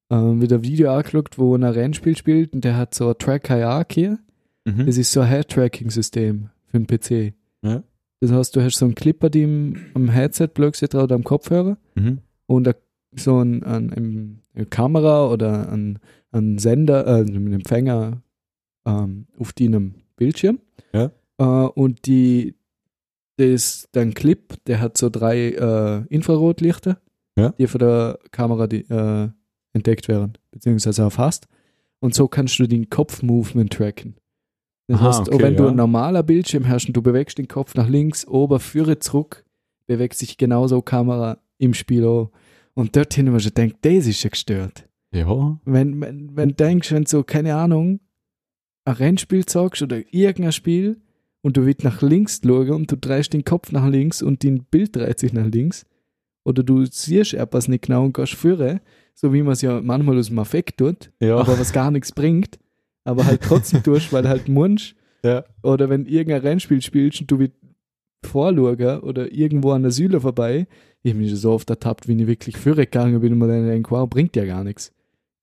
ähm, wieder ein Video angeschaut, wo ein Rennspiel spielt und der hat so ein Track Kayak hier. Mhm. Das ist so ein Head-Tracking-System für den PC. Ja. Das heißt, du hast so einen Clipper, die im, am Headset plötzlich oder am Kopfhörer Mhm. und a, so ein, ein, ein, eine Kamera oder ein, ein Sender, äh, einen Empfänger ähm, auf deinem Bildschirm. Ja. Äh, und die, das, dein Clip, der hat so drei äh, Infrarotlichter, Ja. die von der Kamera die, äh, entdeckt werden, beziehungsweise erfasst. Und so kannst du den Kopf-Movement tracken. Das Aha, heißt, auch okay, wenn du ja. ein normaler Bildschirm hast und du bewegst den Kopf nach links, ober, führe zurück, bewegt sich genauso Kamera im Spiel auch. Und dorthin haben wir schon gedacht, das ist ja gestört. Ja. Wenn, wenn, wenn du denkst, wenn du so, keine Ahnung, ein Rennspiel sagst oder irgendein Spiel und du willst nach links schauen und du drehst den Kopf nach links und dein Bild dreht sich nach links oder du siehst etwas nicht genau und gehst führen, so wie man es ja manchmal aus dem Affekt tut, Ja. aber was gar nichts bringt, aber halt trotzdem tust, weil halt Munsch ja. oder wenn irgendein Rennspiel spielst und du willst vorschauen oder irgendwo an der Säule vorbei, ich bin schon so oft ertappt, wie ich wirklich führen gegangen bin und mir dann denke, wow, bringt ja gar nichts.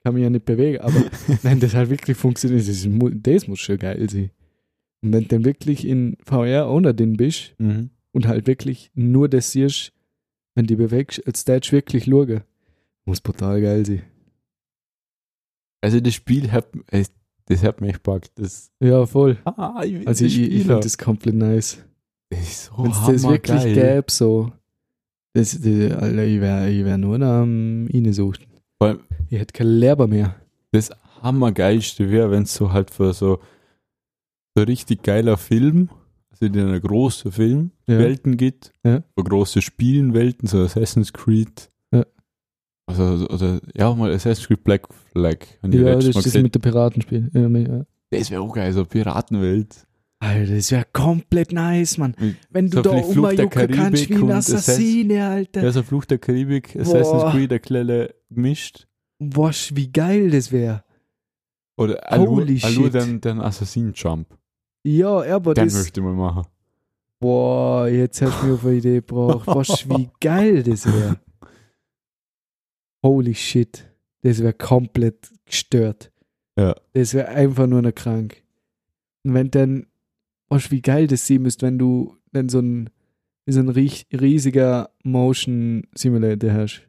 Kann mich ja nicht bewegen, aber wenn das halt wirklich funktioniert, das, das muss schon geil sein. Und wenn du dann wirklich in VR ohne den bist Mhm. und halt wirklich nur das siehst, wenn die bewegst, als Stage wirklich schauen, muss brutal geil sein. Also das Spiel hat, das hat mich gepackt. Das, Ja, voll. ah, ich Also ich, ich finde das komplett nice. das ist so Wenn es das wirklich gäbe, so. Das, das, Alter, ich wäre ich wär nur noch am. Vor allem Ich hätte keinen Lehrer mehr. das Hammergeilste wäre, wenn es so halt für so, so richtig geiler Film, also in einer großen Film, Ja. Gibt, Ja. so große Spielenwelten, so Assassin's Creed. Also, oder, ja, mal Assassin's Creed Black Flag. Ja, das ist das mit der Piratenspiel. Ja, ja. Das wäre auch geil, so Piratenwelt. Alter, das wäre komplett nice, Mann. Mit Wenn du so da umjucken kannst wie ein Assassine, Alter. Ja, so Fluch der Karibik, Assassin's Boah. Creed, der Kleine gemischt. Wasch, wie geil das wäre. Oder Holy Allure shit. den, den Assassin-Jump. Ja, aber Den das. möchte ich mal machen. Boah, jetzt hast du mir auf eine Idee gebracht. Wasch, wie geil das wäre. Holy shit. Das wäre komplett gestört. Ja. Das wäre einfach nur noch krank. Und wenn dann weißt, wie geil das sein müsste, wenn du wenn so ein, so ein ries- riesiger Motion Simulator hast,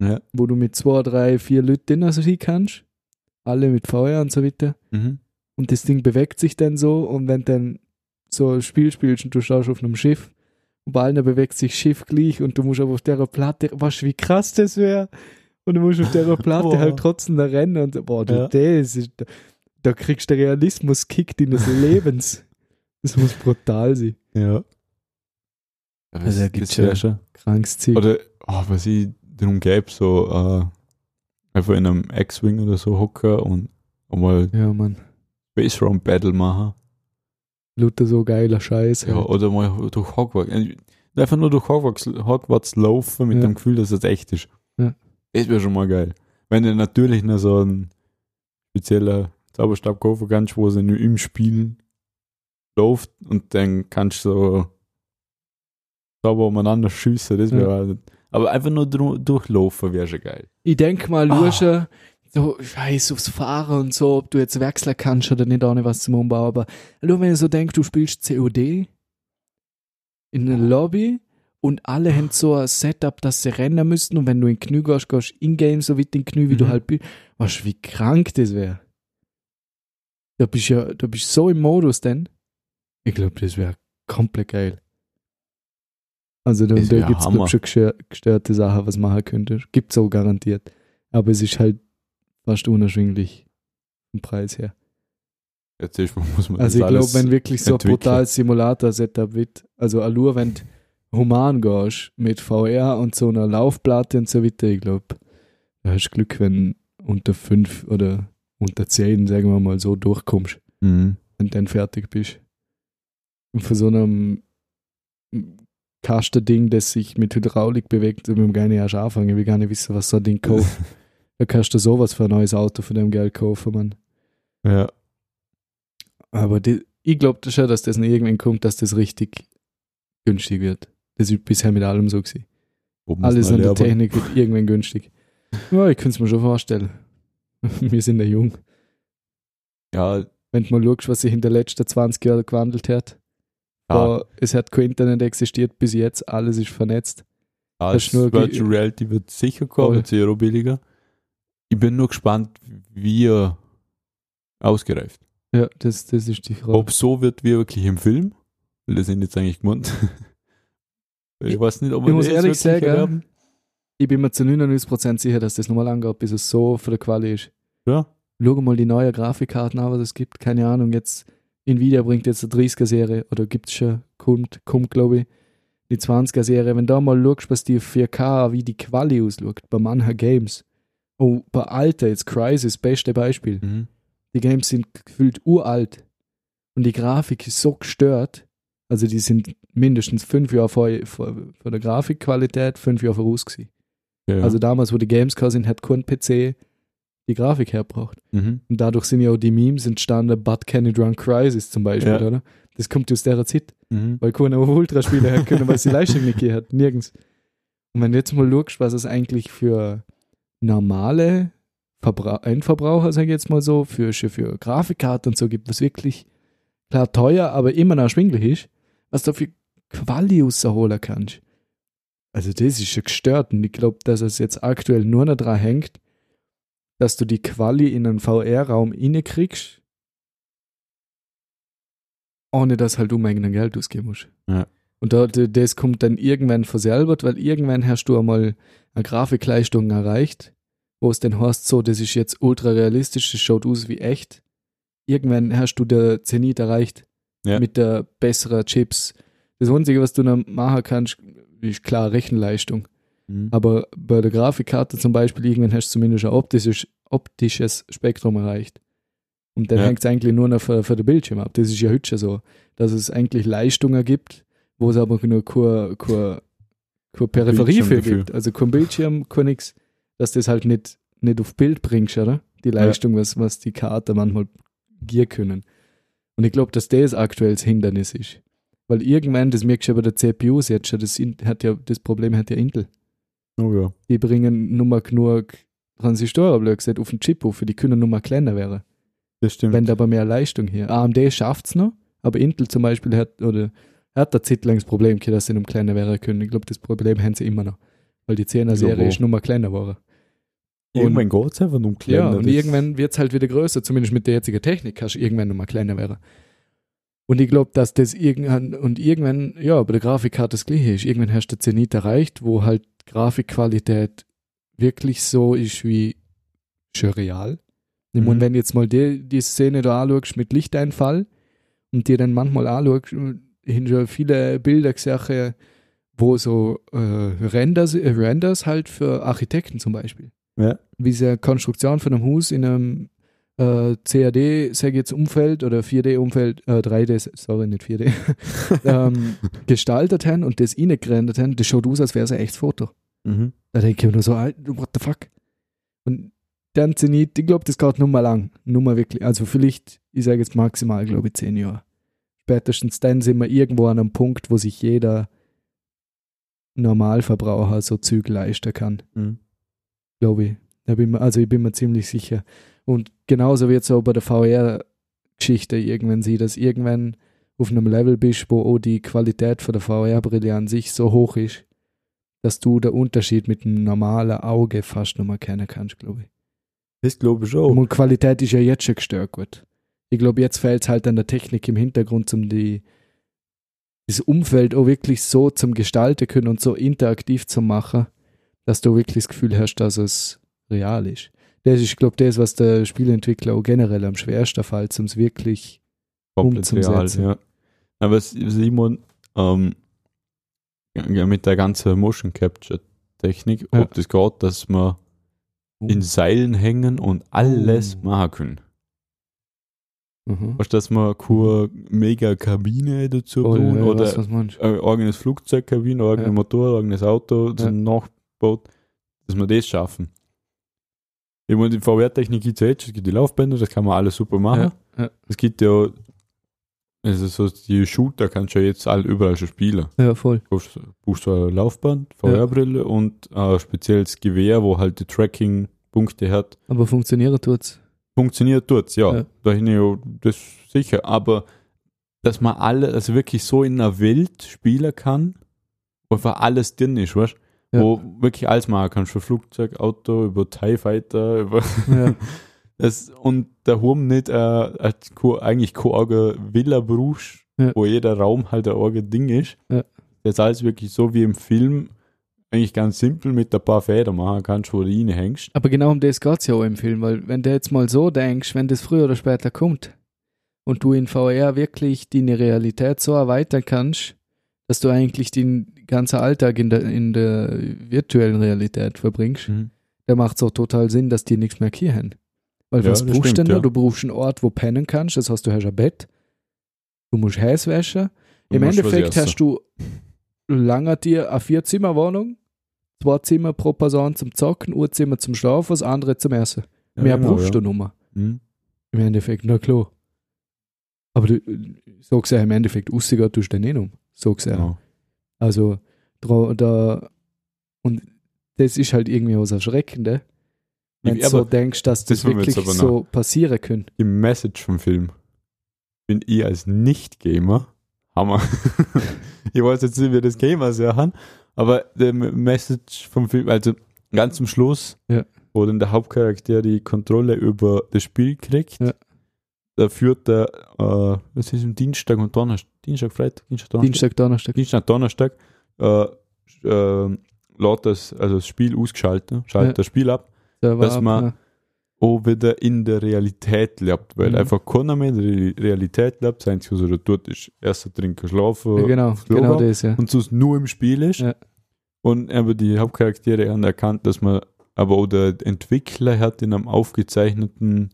Ja. wo du mit zwei, drei, vier Leuten also sein kannst, alle mit VR und so weiter. Mhm. Und das Ding bewegt sich dann so und wenn dann so ein Spiel spielst und du schaust auf einem Schiff und bei allen bewegt sich Schiff gleich und du musst aber auf der Platte, weißt wie krass das wäre? Und du musst auf der Platte Boah. halt trotzdem da rennen und boah, du, Ja. das ist, da, da kriegst du den Realismus-Kick deines Lebens. Das muss brutal sein. Ja. Also, da das, gibt's das wär ja- schon. Krankes Ziel. Oder, oh, was ich darum gäbe, so äh, einfach in einem X-Wing oder so hocken und einmal ja, Mann. Space Round Battle machen. Luther so geiler Scheiß. Ja, halt. oder mal durch Hogwarts. äh, Einfach nur durch Hogwarts, Hogwarts laufen mit Ja. dem Gefühl, dass es echt ist. Ja. Das wäre schon mal geil. Wenn du natürlich noch so ein spezieller Zauberstab kaufen kannst, wo sie nur im Spiel läuft und dann kannst du so Zauber umeinander schiessen, das wäre halt- aber einfach nur durchlaufen wäre schon geil. Ich denk mal, Ah. So scheiß aufs Fahren und so, ob du jetzt wechseln kannst oder nicht, ohne was zum Umbau, aber nur wenn ich so denk, du spielst COD in einer Lobby und alle haben so ein Setup, dass sie rennen müssten und wenn du in den Knie gehst, gehst du in-game so weit in den Knie, wie du Mhm. halt bist. Weißt du, wie krank das wäre? Da bist du ja, da bist du so im Modus denn. Ich glaube, das wäre komplett geil. Also da, da gibt es schon gestör- gestörte Sachen, was man machen könnte. Gibt es auch garantiert. Aber es ist halt fast unerschwinglich vom Preis her. Jetzt ist, muss man Also ich glaube, wenn wirklich so ein brutales Simulator-Setup wird, also Allure, wenn du human gehst mit VR und so einer Laufplatte und so weiter, ich glaube, da hast du Glück, wenn unter fünf oder unter zehn, sagen wir mal, so durchkommst, Mhm. du dann fertig bist. Und von so einem Kasten-Ding, das sich mit Hydraulik bewegt, will ich gar nicht erst anfangen, ich will gar nicht wissen, was so ein Ding kauft. da kannst du sowas für ein neues Auto von dem Geld kaufen, Mann. Ja. Aber die, ich glaube schon, dass das noch irgendwann kommt, dass das richtig günstig wird. Das ist bisher mit allem so gewesen. Alles an der. Technik wird irgendwann günstig. Ja, ich könnte es mir schon vorstellen. Wir sind ja jung. Ja, Wenn du mal schaust, was sich in den letzten 20 Jahren gewandelt hat. ja, es hat kein Internet existiert bis jetzt, alles ist vernetzt. ja das ist nur Virtual Reality wird sicher kommen, wird auch billiger. Ich bin nur gespannt, wie er ausgereift. Ja, das, das ist die Frage. Ob so wird wie wirklich im Film, weil das sind jetzt eigentlich gemeint. ich weiß nicht, ob ich wir muss ehrlich sagen, erwerben. Ich bin mir zu 99% sicher, dass das nochmal angeht, bis es so für die Quali ist. Ja. Schau mal die neuen Grafikkarten an, was es gibt. Keine Ahnung, jetzt Nvidia bringt jetzt eine 30er-Serie oder gibt es schon, kommt, kommt glaube ich, die 20er-Serie. Wenn du da mal schaust, was die 4K, wie die Quali ausschaut, bei manchen Games. Oh, bei Alter, jetzt Crisis, beste Beispiel. Mhm. Die Games sind gefühlt uralt und die Grafik ist so gestört. Also die sind mindestens fünf Jahre vor, vor, vor der Grafikqualität, fünf Jahre voraus gewesen. Ja. Also damals, wo die Games gekommen sind, hat kein PC die Grafik hergebracht. mhm. Und dadurch sind ja auch die Memes entstanden, But Can It Run Crisis zum Beispiel, Ja. oder? Das kommt aus der Zeit, Mhm. weil keiner Ultraspieler hat können, weil es die Leistung nicht hat. Nirgends. Und wenn du jetzt mal schaust, was es eigentlich für normale Verbra Endverbraucher, sage ich jetzt mal so, für, für, für Grafikkarten und so gibt, was wirklich klar teuer, aber immer noch erschwinglich ist, was du für Quali rausholen kannst. Also das ist schon gestört und ich glaube, dass es jetzt aktuell nur noch dran hängt, dass du die Quali in einen VR-Raum kriegst, ohne dass halt um eigenen Geld ausgeben musst. Ja. Und da, das kommt dann irgendwann verselbert, weil irgendwann hast du einmal eine Grafikleistung erreicht, wo es dann heißt, so, das ist jetzt ultra realistisch, das schaut aus wie echt. Irgendwann hast du der Zenit erreicht Ja. mit der besseren Chips. Das Einzige, was du noch machen kannst, ist klar Rechenleistung. Mhm. Aber bei der Grafikkarte zum Beispiel, irgendwann hast du zumindest ein optisches, optisches Spektrum erreicht. Und dann Ja. hängt es eigentlich nur noch für, für den Bildschirm ab. Das ist ja heute schon so, dass es eigentlich Leistungen gibt, wo es aber nur keine, keine, keine Peripherie Bildschirm für dafür. gibt. Also kein Bildschirm, kein nix, dass das halt nicht, nicht auf Bild bringst, oder? Die Leistung, was, was die Karte manchmal gier können. Und ich glaube, dass das aktuell das Hindernis ist. Weil irgendwann, das merkst du ja bei der CPUs jetzt schon, das hat ja, das Problem hat ja Intel Oh ja. die bringen nur mal genug Transistoren, blöd gesagt, auf den Chip auf, die können nur mal kleiner werden. Das stimmt. Wenn da aber mehr Leistung hier. AMD schafft es noch, Aber Intel zum Beispiel hat, oder hat da Zeit lang das Problem dass sie noch kleiner werden können. Ich glaube, das Problem haben sie immer noch. Weil die 10er-Serie wo? ist nur mal kleiner geworden. Irgendwann geht es einfach um kleiner. Ja, und irgendwann wird es halt wieder größer, zumindest mit der jetzigen Technik, kannst du irgendwann nochmal kleiner werden. Und ich glaube, dass das irgendwann, und irgendwann, ja, bei der Grafikkarte das gleiche ist. Irgendwann hast du den Zenit erreicht, wo halt Grafikqualität wirklich so ist wie schon real. Mhm. wenn du jetzt mal die, die Szene da anschaust mit Lichteinfall und dir dann manchmal anschaust, hin schon viele Bilder gesehen, wo so äh, Renders, äh, Renders halt für Architekten zum Beispiel Ja. wie sie eine Konstruktion von einem Haus in einem äh, CAD, sag ich jetzt Umfeld oder 4D-Umfeld, äh, 3D, sorry, nicht 4D, ähm, gestaltet haben und das reingerendert haben, das schaut aus, als wäre es ein echtes Foto. Mhm. Da denke ich mir nur so, Alter, what the fuck? Und dann Zenit, ich glaube, das geht nur mal lang. Nur mal wirklich, also vielleicht, ich sage jetzt maximal, glaube ich, zehn Jahre. Spätestens dann sind wir irgendwo an einem Punkt, wo sich jeder Normalverbraucher so Züge leisten kann Mhm. Glaube ich. Da bin also ich bin mir ziemlich sicher. Und genauso wird es auch bei der VR-Geschichte irgendwann sein, dass irgendwann auf einem Level bist, wo auch die Qualität von der VR-Brille an sich so hoch ist, dass du den Unterschied mit einem normalen Auge fast noch mal kennen kannst, glaube ich. Das glaube ich auch. Und Qualität ist ja jetzt schon gestört gut. Ich glaube, jetzt fehlt es halt an der Technik im Hintergrund, um die das Umfeld auch wirklich so zum Gestalten können und so interaktiv zu machen, dass du wirklich das Gefühl hast, dass es real ist. Das ist, glaube ich, das, was der Spieleentwickler auch generell am schwersten fällt, um es wirklich Komplett real, umzusetzen. ja. Aber Simon, ähm, ja, mit der ganzen Motion Capture Technik, Ja. ob das geht, dass wir in Seilen hängen und alles Oh. machen können. Mhm. Weißt du, dass wir keine mega Kabine dazu Oh, tun ja, oder was, was ein eigenes Flugzeugkabine, ein eigenes Ja. Motor, ein eigenes Auto zum Nachbaut, dass wir das schaffen. Ich meine, die VR-Technik gibt es jetzt, es gibt die Laufbänder, das kann man alles super machen. Ja, ja. Es gibt ja, also so die Shooter kannst du ja jetzt all überall schon spielen. Ja, voll. Du brauchst du ein Laufband, VR-Brille und ein spezielles Gewehr, wo halt die Tracking-Punkte hat. Aber funktionieren tut's. Funktioniert tut's, ja. Ja. Da hin ja das sicher. Aber dass man alle, also wirklich so in einer Welt spielen kann, wo einfach alles drin ist, weißt Ja. Wo wirklich alles machen kannst. Von Flugzeug, Auto, über TIE Fighter, über Ja. das, und da haben nicht äh, eigentlich keine Villa brauchst, Ja. wo jeder Raum halt ein eigenes Ding ist. Ja. Das ist alles wirklich so wie im Film, eigentlich ganz simpel mit ein paar Federn machen kannst, wo du reinhängst. Aber genau um das geht es ja auch im Film, weil wenn du jetzt mal so denkst, wenn das früher oder später kommt und du in VR wirklich deine Realität so erweitern kannst, dass du eigentlich den ganzen Alltag in der, in der virtuellen Realität verbringst, da macht es auch total Sinn, dass die nichts mehr haben. Weil Ja, was brauchst du stimmt, denn ja. Du brauchst einen Ort, wo pennen kannst, das heißt, du hast ein Bett, du musst Häs waschen. Im Endeffekt hast du lange dir eine Vierzimmerwohnung, zwei Zimmer pro Person zum Zocken, ein Zimmer zum Schlafen, das andere zum Essen. Ja, Mehr genau, brauchst ja. du nummer. Mhm. Im Endeffekt, na klar. Aber du, so gesehen, im Endeffekt, aussehen tust du den nicht um. So gesehen. Genau. Also, da, und das ist halt irgendwie was Erschreckende, wenn Ich- du so denkst, dass das, das wirklich so passieren kann. Die Message vom Film bin ich als Nicht-Gamer Hammer. ich weiß jetzt nicht, wie das Gamer sagen, aber der Message vom Film, also ganz zum Schluss, Ja. wo dann der Hauptcharakter die Kontrolle über das Spiel kriegt, Ja. Da führt er, äh, was ist am Dienstag und Donnerstag, Dienstag, Freitag, Dienstag, Donnerstag, Dienstag, Donnerstag. Dienstag, Donnerstag, äh, äh, lädt das, also das Spiel ausgeschaltet, schaltet Ja. das Spiel ab, Da dass ab, man- ja. auch wieder in der Realität lebt, weil Mhm. einfach keiner mehr in der Re- Realität lebt, Einzige, was er tut, ist erst trinken, schlafen ja, genau, aufs Klo genau das, ja. und sonst nur im Spiel ist. Und aber die Hauptcharaktere haben erkannt, dass man, aber auch der Entwickler hat in einem aufgezeichneten,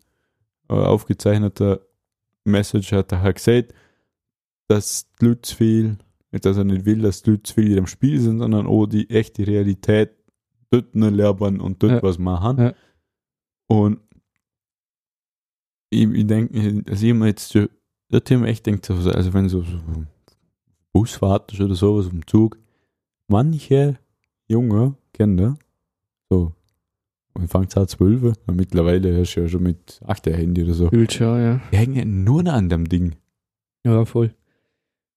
aufgezeichneter Message hat er halt gesagt, dass die Leute zu viel, dass er nicht will, dass die Leute zu viel in dem Spiel sind, sondern auch die echte Realität dort nur lernen und dort Ja. was machen. Ja. Und ich, ich denke, also ich mir jetzt der Thema echt denkt, so, also wenn so, so Busfahrt ist oder sowas im Zug, manche Junge, Kinder, so, man fängt an 12, und mittlerweile hast du ja schon mit 8 Handy oder so, Fühlt schon, ja. die hängen nur noch an dem Ding. Ja, voll.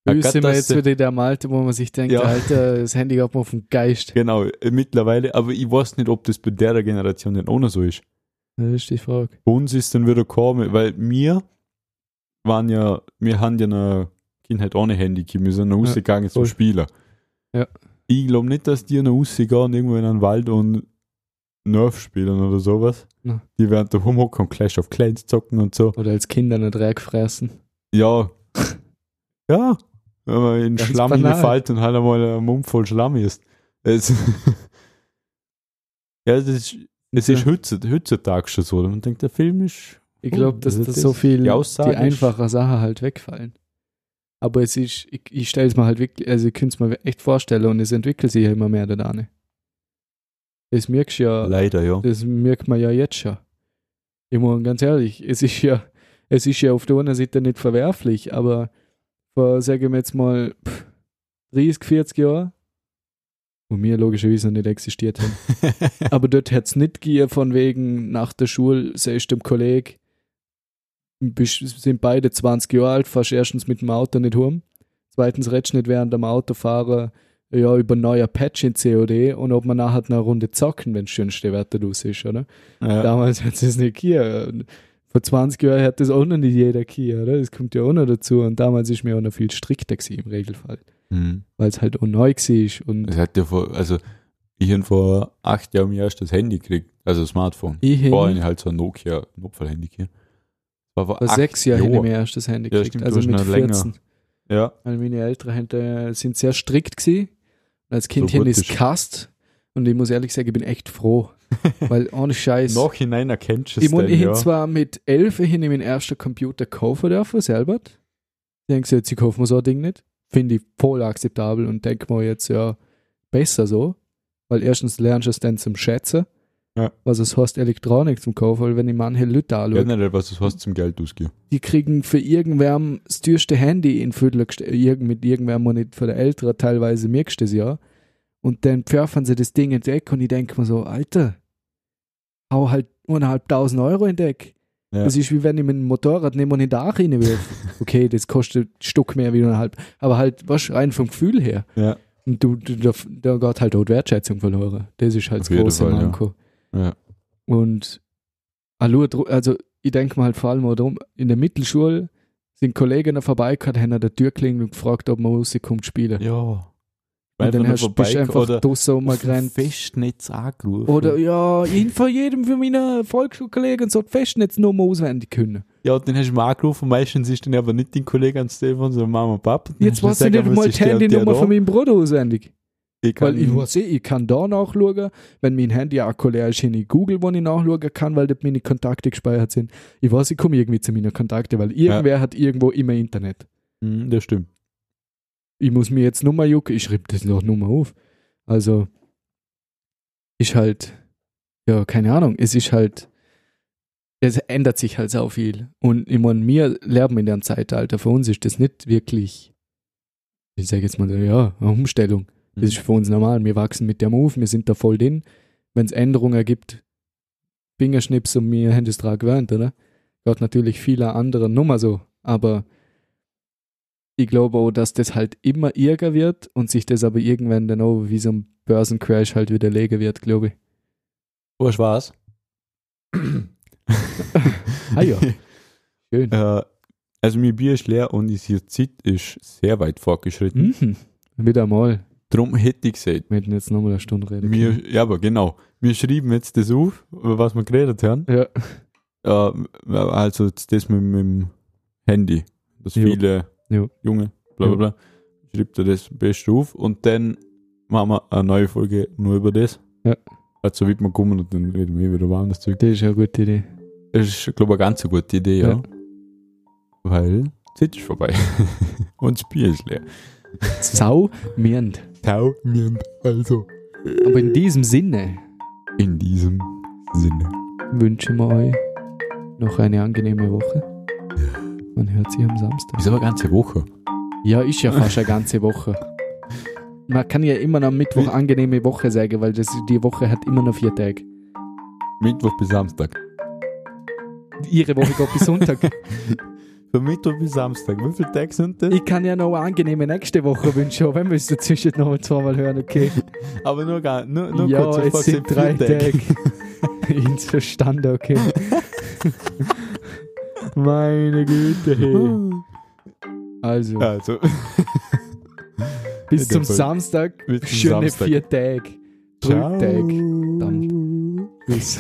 Ja, grad sind wir jetzt wieder in dem Alter, wo man sich denkt, Ja. Alter, das Handy hat man auf den Geist. Genau, äh, mittlerweile, aber ich weiß nicht, ob das bei der Generation dann auch noch so ist. Das ist die Frage. Bei uns ist dann wieder gekommen, weil wir waren ja, wir haben ja eine Kindheit ohne Handy gehabt, wir sind noch Ja, rausgegangen zum voll. Spielen. Ja. Ich glaube nicht, dass die noch rausgehen irgendwo in einen Wald und Nerf spielen oder sowas. Ja. Die werden da rumhocken und Clash of Clans zocken und so. Oder als Kinder einen Dreck fressen. Ja. ja. Wenn man in Ganz Schlamm hineinfällt und halt einmal ein Mund voll Schlamm ist. Es ja, das ist, es ist heutzutage, schon so. Man denkt, der Film ist. Ich glaube, dass Also das das- so viel die die, einfachen Sachen halt wegfallen. Aber es ist, ich, ich stelle es mir halt wirklich, also ich könnte es mir echt vorstellen und es entwickelt sich ja immer mehr da dran. Das merkst du ja, Leider, ja. das merkt man ja jetzt schon. Ich meine, ganz ehrlich, es ist ja, es ist ja auf der einen Seite nicht verwerflich, aber vor, sagen wir jetzt mal, pff, 30, 40 Jahren, wo wir logischerweise noch nicht existiert haben, aber dort hat es nicht gegeben, von wegen nach der Schule, sagst du dem Kollegen, sind beide 20 Jahre alt, fährst erstens mit dem Auto nicht heim, zweitens redest du nicht während dem Autofahren ja, über ein neuer Patch in COD und ob man nachher eine Runde zocken, wenn das schönste Wetter los ist, oder? ja. Damals hat es nicht gegeben. Vor 20 Jahren hat das auch noch nicht jeder gegeben, oder? Das kommt ja auch noch dazu und damals ist mir auch noch viel strikter gewesen im Regelfall, Hm. weil es halt auch neu war und Es hat ja vor, also ich habe vor acht Jahren mein erstes Handy gekriegt, also Smartphone. ich War hin, halt so ein Nokia Notfallhandy gehabt. War vor vor sechs Jahren habe ich mein erstes Handy Ja, gekriegt, stimmt, du also mit noch länger. 14. Ja, Weil meine Eltern äh, sind sehr strikt gewesen. Als Kind So es ist- gehasst. Und ich muss ehrlich sagen, ich bin echt froh. weil ohne Scheiß. nachhinein erkennst du es ich meine, dann, ich ja. zwar mit elf ich meinen ersten Computer kaufen dürfen, selber. Ich denke jetzt, ich kaufe mir so ein Ding nicht. Finde ich voll akzeptabel und denke mir jetzt, ja, besser so. Weil erstens lernst du es dann zum Schätzen. Ja. Was es heißt, Elektronik zum Kaufen, weil wenn ich manche Leute anschaue, Generell, was du hast zum Geld ausgeben. die kriegen für irgendwem das teuerste Handy in Viertel irgend, mit irgendwem, wo nicht für der Ältere teilweise merkst du das ja. Und dann pfeffern sie das Ding in den Deck und ich denke mir so, Alter, hau halt eineinhalbtausend Euro in den Deck. Ja. Das ist wie wenn ich mit dem Motorrad nehme und in den Dach reinwirf. Okay, das kostet ein Stück mehr wie eineinhalb. Aber halt, was rein vom Gefühl her. Ja. Und du, du da, da geht halt auch die Wertschätzung verloren. Das ist halt Auf das große Fall. Manko. Ja. Und allo, dru- also ich denke mal halt vor allem auch darum, in der Mittelschule sind Kollegen vorbeigekommen, haben an der Tür klingelt und gefragt, ob man rauskommt spielen. Ja. und dann hast, bist du einfach oder draussen auf dem rumgerannt. Festnetz angerufen. Oder ja, ihn von jedem von meinen Volksschulkollegen so die Festnetznummer auswendig können. Ja, den hast du mal angerufen, meistens ist dann aber nicht dein Kollege ans Telefon, sondern Mama und Papa. Dann Jetzt hast du ich nicht mal die und Handynummer von meinem Bruder auswendig. Ich kann, Weil ich weiß eh, ich kann da nachschauen, wenn mein Handy Akku leer ist, in Google, wo ich nachschauen kann, weil dort meine Kontakte gespeichert sind. Ich weiß, ich komme irgendwie zu meinen Kontakten, weil irgendwer hat irgendwo immer Internet. Hm, das stimmt. Ich muss mir jetzt Nummer jucken, ich schreibe das noch Nummer auf. Also, ist halt, ja, keine Ahnung, es ist halt, es ändert sich halt so viel. Und ich meine, wir lernen in dem Zeitalter, für uns ist das nicht wirklich, ich sage jetzt mal, ja, eine Umstellung. Mhm. Das ist für uns normal. Wir wachsen mit dem auf, wir sind da voll drin. Wenn es Änderungen gibt, Fingerschnips und wir haben das dran gewöhnt, oder? Gott natürlich viele andere Nummer so, aber ich glaube auch, dass das halt immer irger wird und sich das aber irgendwann dann auch wie so ein Börsencrash halt widerlegen wird, glaube ich. Was war's? Ah ja, schön. Äh, also mein Bier ist leer und unsere Zeit ist sehr weit fortgeschritten. Mhm. Wieder mal. Darum hätte ich gesagt, Wir hätten jetzt nochmal eine Stunde reden wir, können. ja, aber genau, wir schreiben jetzt das auf, über was wir geredet haben. Ja. Äh, also das mit, mit dem Handy, das Jo. viele Jo. Junge, bla bla bla, schreibt er das Beste auf und dann machen wir eine neue Folge nur über das. Ja. Also wie wir kommen und dann reden wir wieder über anderes Zeug. Das ist eine gute Idee. Das ist, glaube ich, eine ganz gute Idee, ja. Ja. Weil die Zeit ist vorbei. und das Bier ist leer. Sau mirnd. Tau, mir, also. Aber in diesem Sinne In diesem Sinne. wünschen wir euch noch eine angenehme Woche. Man hört sie am Samstag. Ist aber eine ganze Woche. Ja, ist ja fast eine ganze Woche. Man kann ja immer am Mittwoch angenehme Woche sagen, weil das, die Woche hat immer noch vier Tage. Mittwoch bis Samstag. Ihre Woche geht bis Sonntag. Von Mittwoch bis Samstag. Wie viele Tage sind das? Ich kann ja noch eine angenehme nächste Woche wünschen, wenn wir es dazwischen noch zweimal hören, okay? Aber nur, gar, nur, nur ja, kurz. ich es sind drei Tage. Ins Verstanden, okay. Meine Güte, hey. Also, Also, bis zum Fall. Samstag, Bis zum schöne Samstag. vier Tage. Drei ciao. Tage. Dann. Bis.